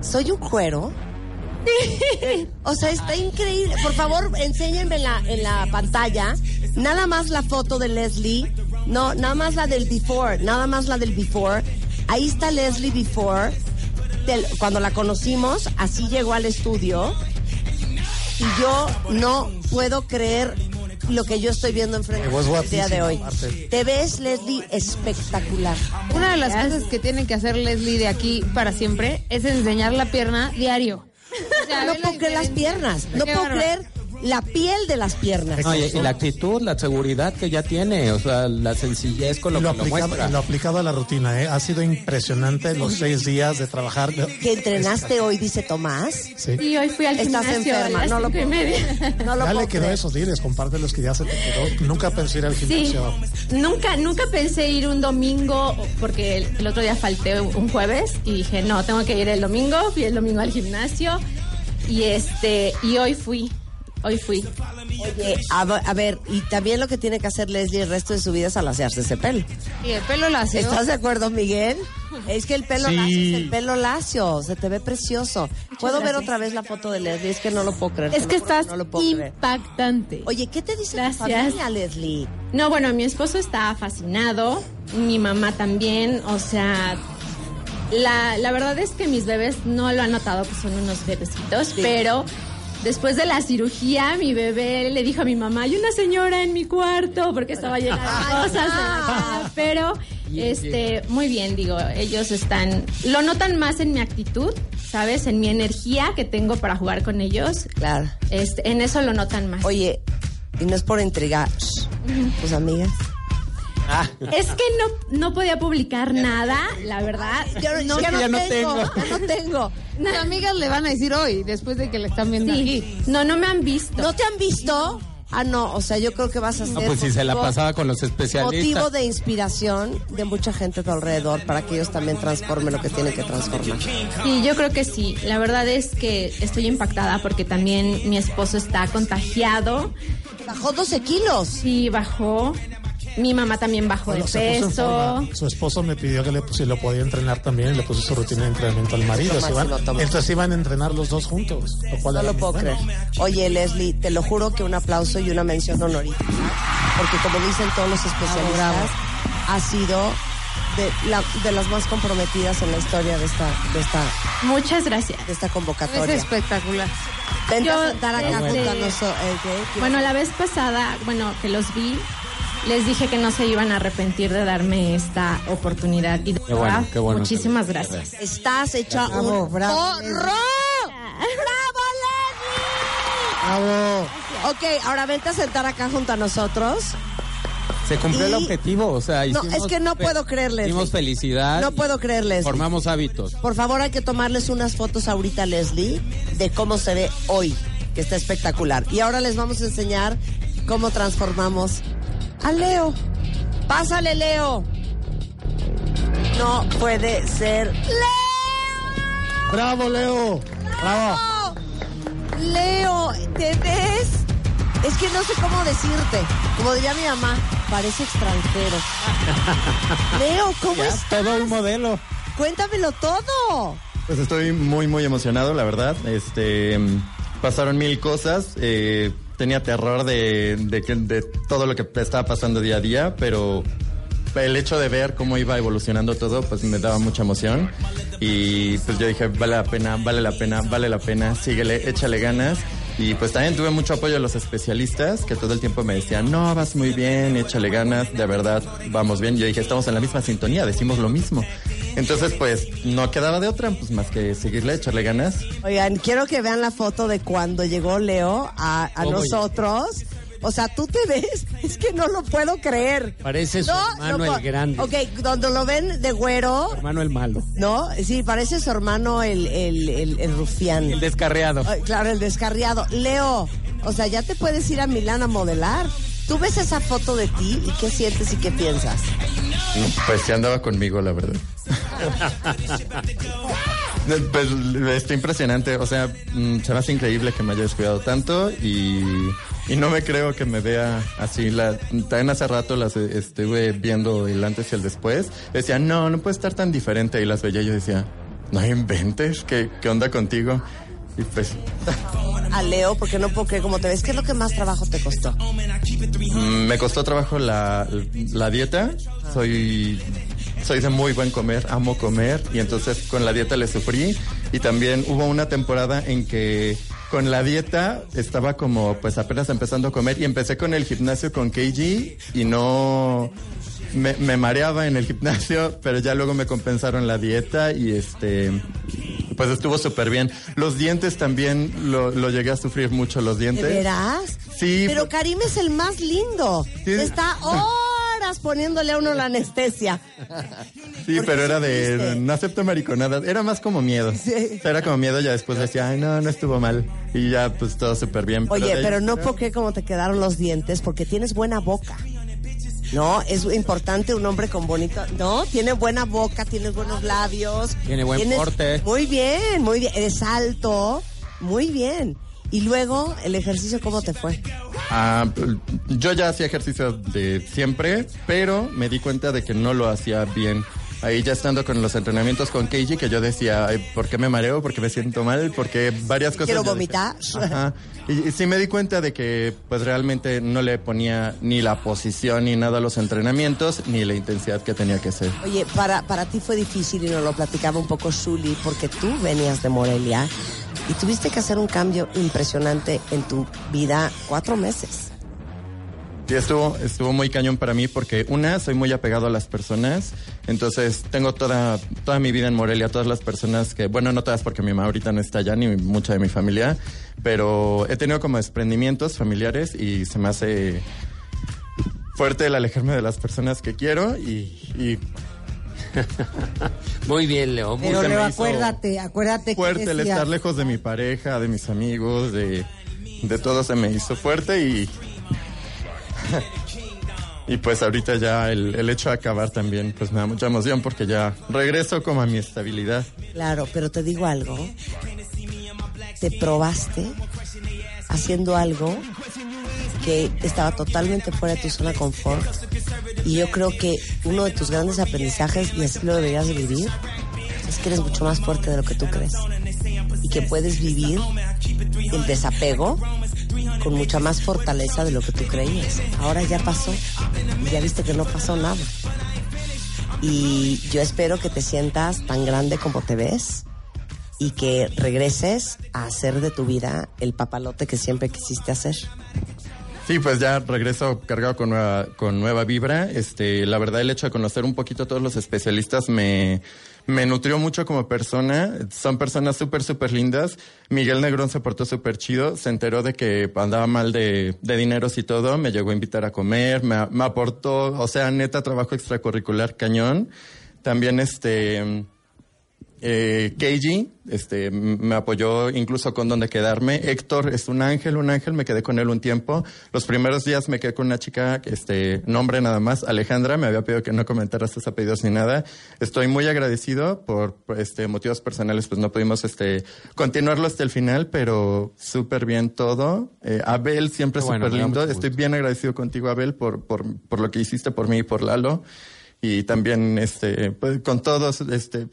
soy un cuero? O sea, está increíble. Por favor, enséñenme en la, en la pantalla nada más la foto de Leslie. No, nada más la del before, nada más la del before. Ahí está Leslie before. Del- cuando la conocimos, así llegó al estudio. Y yo no puedo creer lo que yo estoy viendo enfrente Te ves el día de hoy. Te ves, Leslie, espectacular. Una de las cosas que tiene que hacer Leslie de aquí para siempre es enseñar la pierna diario. O sea, no puedo creer las piernas. No puedo creer la piel de las piernas. Oye, y la actitud, la seguridad que ya tiene, o sea, la sencillez con lo, que lo aplicado, muestra. lo aplicado a la rutina, ¿eh? Ha sido impresionante los seis días de trabajar. Que entrenaste hoy, dice Tomás. Sí. Y hoy fui al Estás gimnasio enferma, a las no lo puedo media. No lo ya puedo le quedó creer. esos diles, comparte los que ya se te quedó. Nunca pensé ir al Sí, gimnasio. nunca, nunca pensé ir un domingo porque el, el otro día falté un jueves y dije, no, tengo que ir el domingo, fui el domingo al gimnasio y este, y hoy fui, hoy fui. Oye, a, ver- a ver, y también lo que tiene que hacer Leslie el resto de su vida es alaciarse ese pelo. Y el pelo lacio. ¿Estás de acuerdo, Miguel? Es que el pelo Sí. lacio es el pelo lacio, se te ve precioso. ¿Puedo ver otra vez la foto de Leslie? Es que no lo puedo creer. Es que estás no lo puedo creer. impactante. Oye, ¿qué te dice tu Gracias. familia, Leslie? No, bueno, mi esposo está fascinado, mi mamá también, o sea, la, la verdad es que mis bebés no lo han notado, que son unos bebecitos, pero después de la cirugía, mi bebé le dijo a mi mamá, hay una señora en mi cuarto, porque estaba llena de cosas en la casa, pero, este, muy bien, digo, ellos están, lo notan más en mi actitud, ¿sabes? En mi energía que tengo para jugar con ellos. Claro. Este, en eso lo notan más. Oye, y no es por intrigar, tus amigas. Es que no, no podía publicar nada, la verdad. Yo, no, ya no, ya no tengo, tengo. ya no tengo. Tus amigas le van a decir hoy, después de que le están viendo Sí. aquí. No, no me han visto. ¿No te han visto? Ah, no, o sea, yo creo que vas a ser No, pues si se la pasaba con los especialistas. motivo de inspiración de mucha gente a tu alrededor para que ellos también transformen lo que tienen que transformar. Sí, yo creo que sí. La verdad es que estoy impactada porque también mi esposo está contagiado. Bajó 12 kilos. Sí, bajó. Mi mamá también bajó Bueno, de peso. Su esposo me pidió que le, si lo podía entrenar también le puso su rutina de entrenamiento al marido. Se iban- entonces iban a entrenar los dos juntos. Lo cual No lo puedo bueno. creer. Oye, Leslie, te lo juro que un aplauso y una mención honorífica. Porque como dicen todos los especialistas, ha sido de, la- de las más comprometidas en la historia de esta, de esta, Muchas gracias. de esta Es convocatoria. espectacular. Vente a Yo, sentar acá este, a nosotros. eh. Bueno, la vez pasada, bueno, que los vi, les dije que no se iban a arrepentir de darme esta oportunidad. Y de Qué bueno, qué bueno. muchísimas gracias. Estás hecha Bravo, un bravo, porro. Leslie. ¡Bravo, ¡Bravo! Ok, ahora vente a sentar acá junto a nosotros. Se cumplió el objetivo, o sea, No, hicimos es que no puedo creerles. Hicimos felicidad. No puedo creerles. Formamos hábitos. Por favor, hay que tomarles unas fotos ahorita, Leslie, de cómo se ve hoy, que está espectacular. Y ahora les vamos a enseñar cómo transformamos a Leo. Pásale, Leo. No puede ser. ¡Leo! ¡Bravo, Leo! ¡Bravo! Leo, ¿te ves? Es que no sé cómo decirte. Como diría mi mamá, parece extranjero. Leo, ¿cómo Ya, estás? todo un modelo. Cuéntamelo todo. Pues estoy muy, muy emocionado, la verdad. Este, pasaron mil cosas. eh, tenía terror de, de, de todo lo que estaba pasando día a día, pero el hecho de ver cómo iba evolucionando todo, pues me daba mucha emoción. Y pues yo dije, vale la pena, vale la pena, vale la pena, síguele, échale ganas. Y pues también tuve mucho apoyo de los especialistas que todo el tiempo me decían, no, vas muy bien, échale ganas, de verdad, vamos bien. Yo dije, estamos en la misma sintonía, decimos lo mismo. Entonces, pues, no quedaba de otra, pues más que seguirle, echarle ganas. Oigan, quiero que vean la foto de cuando llegó Leo a, a ¿Cómo nosotros. O sea, tú te ves, es que no lo puedo creer. Parece su hermano el grande. Ok, cuando lo ven de güero, Hermano el malo. ¿no? Sí, parece su hermano el, el, el, el rufián. El descarriado. Ay, claro, el descarriado. Leo, o sea, ya te puedes ir a Milán a modelar. Tú ves esa foto de ti y qué sientes y qué piensas. Pues sí andaba conmigo, la verdad. Pues está impresionante, o sea, mm, se me hace increíble que me haya descuidado tanto y, y no me creo que me vea así. La, también hace rato las eh, estuve viendo el antes y el después. Decía, no, no puede estar tan diferente y las veía y yo decía, no inventes, ¿qué, qué onda contigo? Y pues A Leo, porque no puedo creer cómo te ves. ¿Qué es lo que más trabajo te costó? Mm, Me costó trabajo la, la dieta. Soy, soy de muy buen comer, amo comer. Y entonces con la dieta le sufrí. Y también hubo una temporada en que con la dieta estaba como pues apenas empezando a comer. Y empecé con el gimnasio con KG y no... Me, me mareaba en el gimnasio, pero ya luego me compensaron la dieta y este... Pues estuvo súper bien. Los dientes también lo, lo llegué a sufrir mucho, los ¿De dientes. veras? Sí, Pero Karim es el más lindo. Está horas poniéndole a uno la anestesia. Sí, pero era de no acepto mariconadas. Era más como miedo. Sea, Era como miedo, ya después decía, ay, no, no estuvo mal. Y ya, pues todo súper bien. Oye, de ahí- pero no creer cómo te quedaron los dientes, porque tienes buena boca. No, es importante un hombre con bonito. No, tiene buena boca, tienes buenos labios. Tiene buen tienes- porte. Muy bien, muy bien. Eres alto, muy bien. Y luego, el ejercicio, ¿cómo te fue? Ah, yo ya hacía ejercicio de siempre, pero me di cuenta de que no lo hacía bien. Ahí ya estando con los entrenamientos con Keiji, que yo decía, ay, ¿por qué me mareo? ¿Por qué me siento mal? Porque varias cosas... Quiero vomitar. Ajá. Y, y sí me di cuenta de que pues realmente no le ponía ni la posición ni nada a los entrenamientos, ni la intensidad que tenía que ser. Oye, para, para ti fue difícil y nos lo platicaba un poco Shuli, porque tú venías de Morelia y tuviste que hacer un cambio impresionante en tu vida cuatro meses. Sí, estuvo, estuvo muy cañón para mí porque una, soy muy apegado a las personas, entonces tengo toda, toda mi vida en Morelia, todas las personas que, bueno, no todas porque mi mamá ahorita no está allá, ni mucha de mi familia, pero he tenido como desprendimientos familiares y se me hace fuerte el alejarme de las personas que quiero y... y Muy bien, Leo. Muy Pero Leo, acuérdate, acuérdate que fuerte el estar lejos de mi pareja, de mis amigos, de, de todo se me hizo fuerte y... Y pues ahorita ya el, el hecho de acabar también pues me da mucha emoción porque ya regreso como a mi estabilidad. Claro, pero te digo algo. Te probaste haciendo algo que estaba totalmente fuera de tu zona de confort. Y yo creo que uno de tus grandes aprendizajes, y así lo deberías de vivir, es que eres mucho más fuerte de lo que tú crees. Y que puedes vivir el desapego con mucha más fortaleza de lo que tú creías. Ahora ya pasó. Y ya viste que no pasó nada. Y yo espero que te sientas tan grande como te ves y que regreses a hacer de tu vida el papalote que siempre quisiste hacer. Sí, pues ya regreso cargado con nueva, con nueva vibra. Este, la verdad, el hecho de conocer un poquito a todos los especialistas me, me nutrió mucho como persona. Son personas súper, súper lindas. Miguel Negrón se portó súper chido. Se enteró de que andaba mal de, de dineros y todo. Me llegó a invitar a comer. Me, me aportó, o sea, neta, trabajo extracurricular cañón. También, este, eh, Keiji, este, me apoyó incluso con donde quedarme. Héctor es un ángel, un ángel, me quedé con él un tiempo. Los primeros días me quedé con una chica, este, nombre nada más, Alejandra, me había pedido que no comentara sus apellidos ni nada. Estoy muy agradecido por, este, motivos personales, pues no pudimos, este, continuarlo hasta el final, pero súper bien todo. Eh, Abel siempre bueno, súper lindo. Estoy bien agradecido contigo, Abel, por, por, por lo que hiciste por mí y por Lalo. y también este pues, con todos este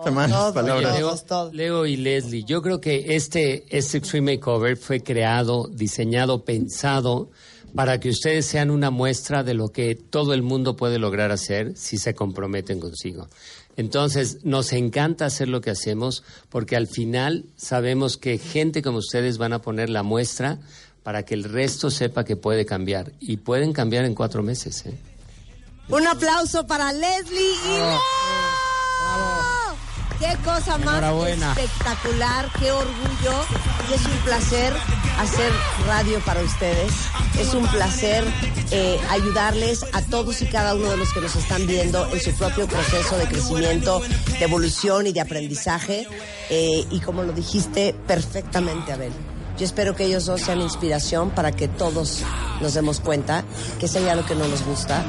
Oye, palabras. Leo, Leo y Leslie, yo creo que este, este Extreme Makeover fue creado, diseñado, pensado para que ustedes sean una muestra de lo que todo el mundo puede lograr hacer si se comprometen consigo. Entonces, nos encanta hacer lo que hacemos porque al final sabemos que gente como ustedes van a poner la muestra para que el resto sepa que puede cambiar. Y pueden cambiar en cuatro meses. ¿eh? Un aplauso para Leslie y Leo. Qué cosa más espectacular, qué orgullo. Y es un placer hacer radio para ustedes. Es un placer eh, ayudarles a todos y cada uno de los que nos están viendo en su propio proceso de crecimiento, de evolución y de aprendizaje. Eh, y como lo dijiste perfectamente, Abel. Yo espero que ellos dos sean inspiración para que todos nos demos cuenta que sea lo que no nos gusta.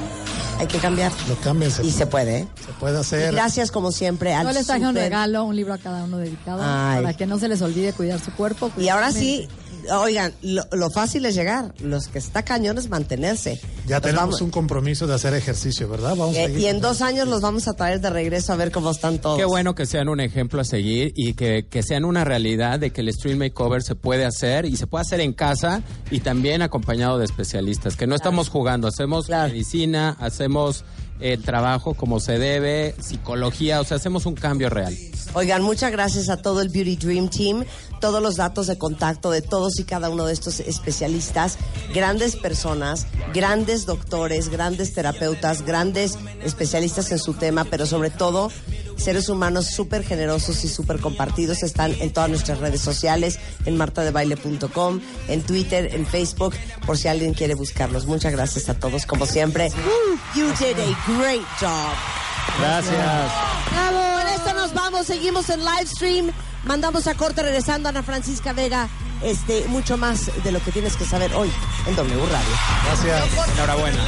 Hay que cambiar. Lo cambian. Y se puede, ¿eh? Se puede hacer. Y gracias como siempre al Yo les traje un regalo, un libro a cada uno dedicado, Ay. para que no se les olvide cuidar su cuerpo. Y ahora sí, oigan, lo, lo fácil es llegar. Los que está cañón es mantenerse. Ya Los tenemos vamos- un compromiso de hacer ejercicio, ¿verdad? Vamos eh, y en dos años los vamos a traer de regreso a ver cómo están todos. Qué bueno que sean un ejemplo a seguir y que, que sean una realidad de que el stream makeover se puede hacer y se puede hacer en casa y también acompañado de especialistas, que no estamos jugando, hacemos medicina, hacemos el trabajo como se debe, psicología, o sea, hacemos un cambio real. Oigan, muchas gracias a todo el Beauty Dream Team, todos los datos de contacto de todos y cada uno de estos especialistas, grandes personas, grandes doctores, grandes terapeutas, grandes especialistas en su tema, pero sobre todo seres humanos súper generosos y súper compartidos. Están en todas nuestras redes sociales, en martadebaile.com, en Twitter, en Facebook, por si alguien quiere buscarlos. Muchas gracias a todos, como siempre. You did a great job. Gracias. Bravo. Con esto nos vamos, seguimos en live stream. Mandamos a corte regresando Ana Francisca Vega. Este, mucho más de lo que tienes que saber hoy en W Radio. Gracias. Enhorabuena.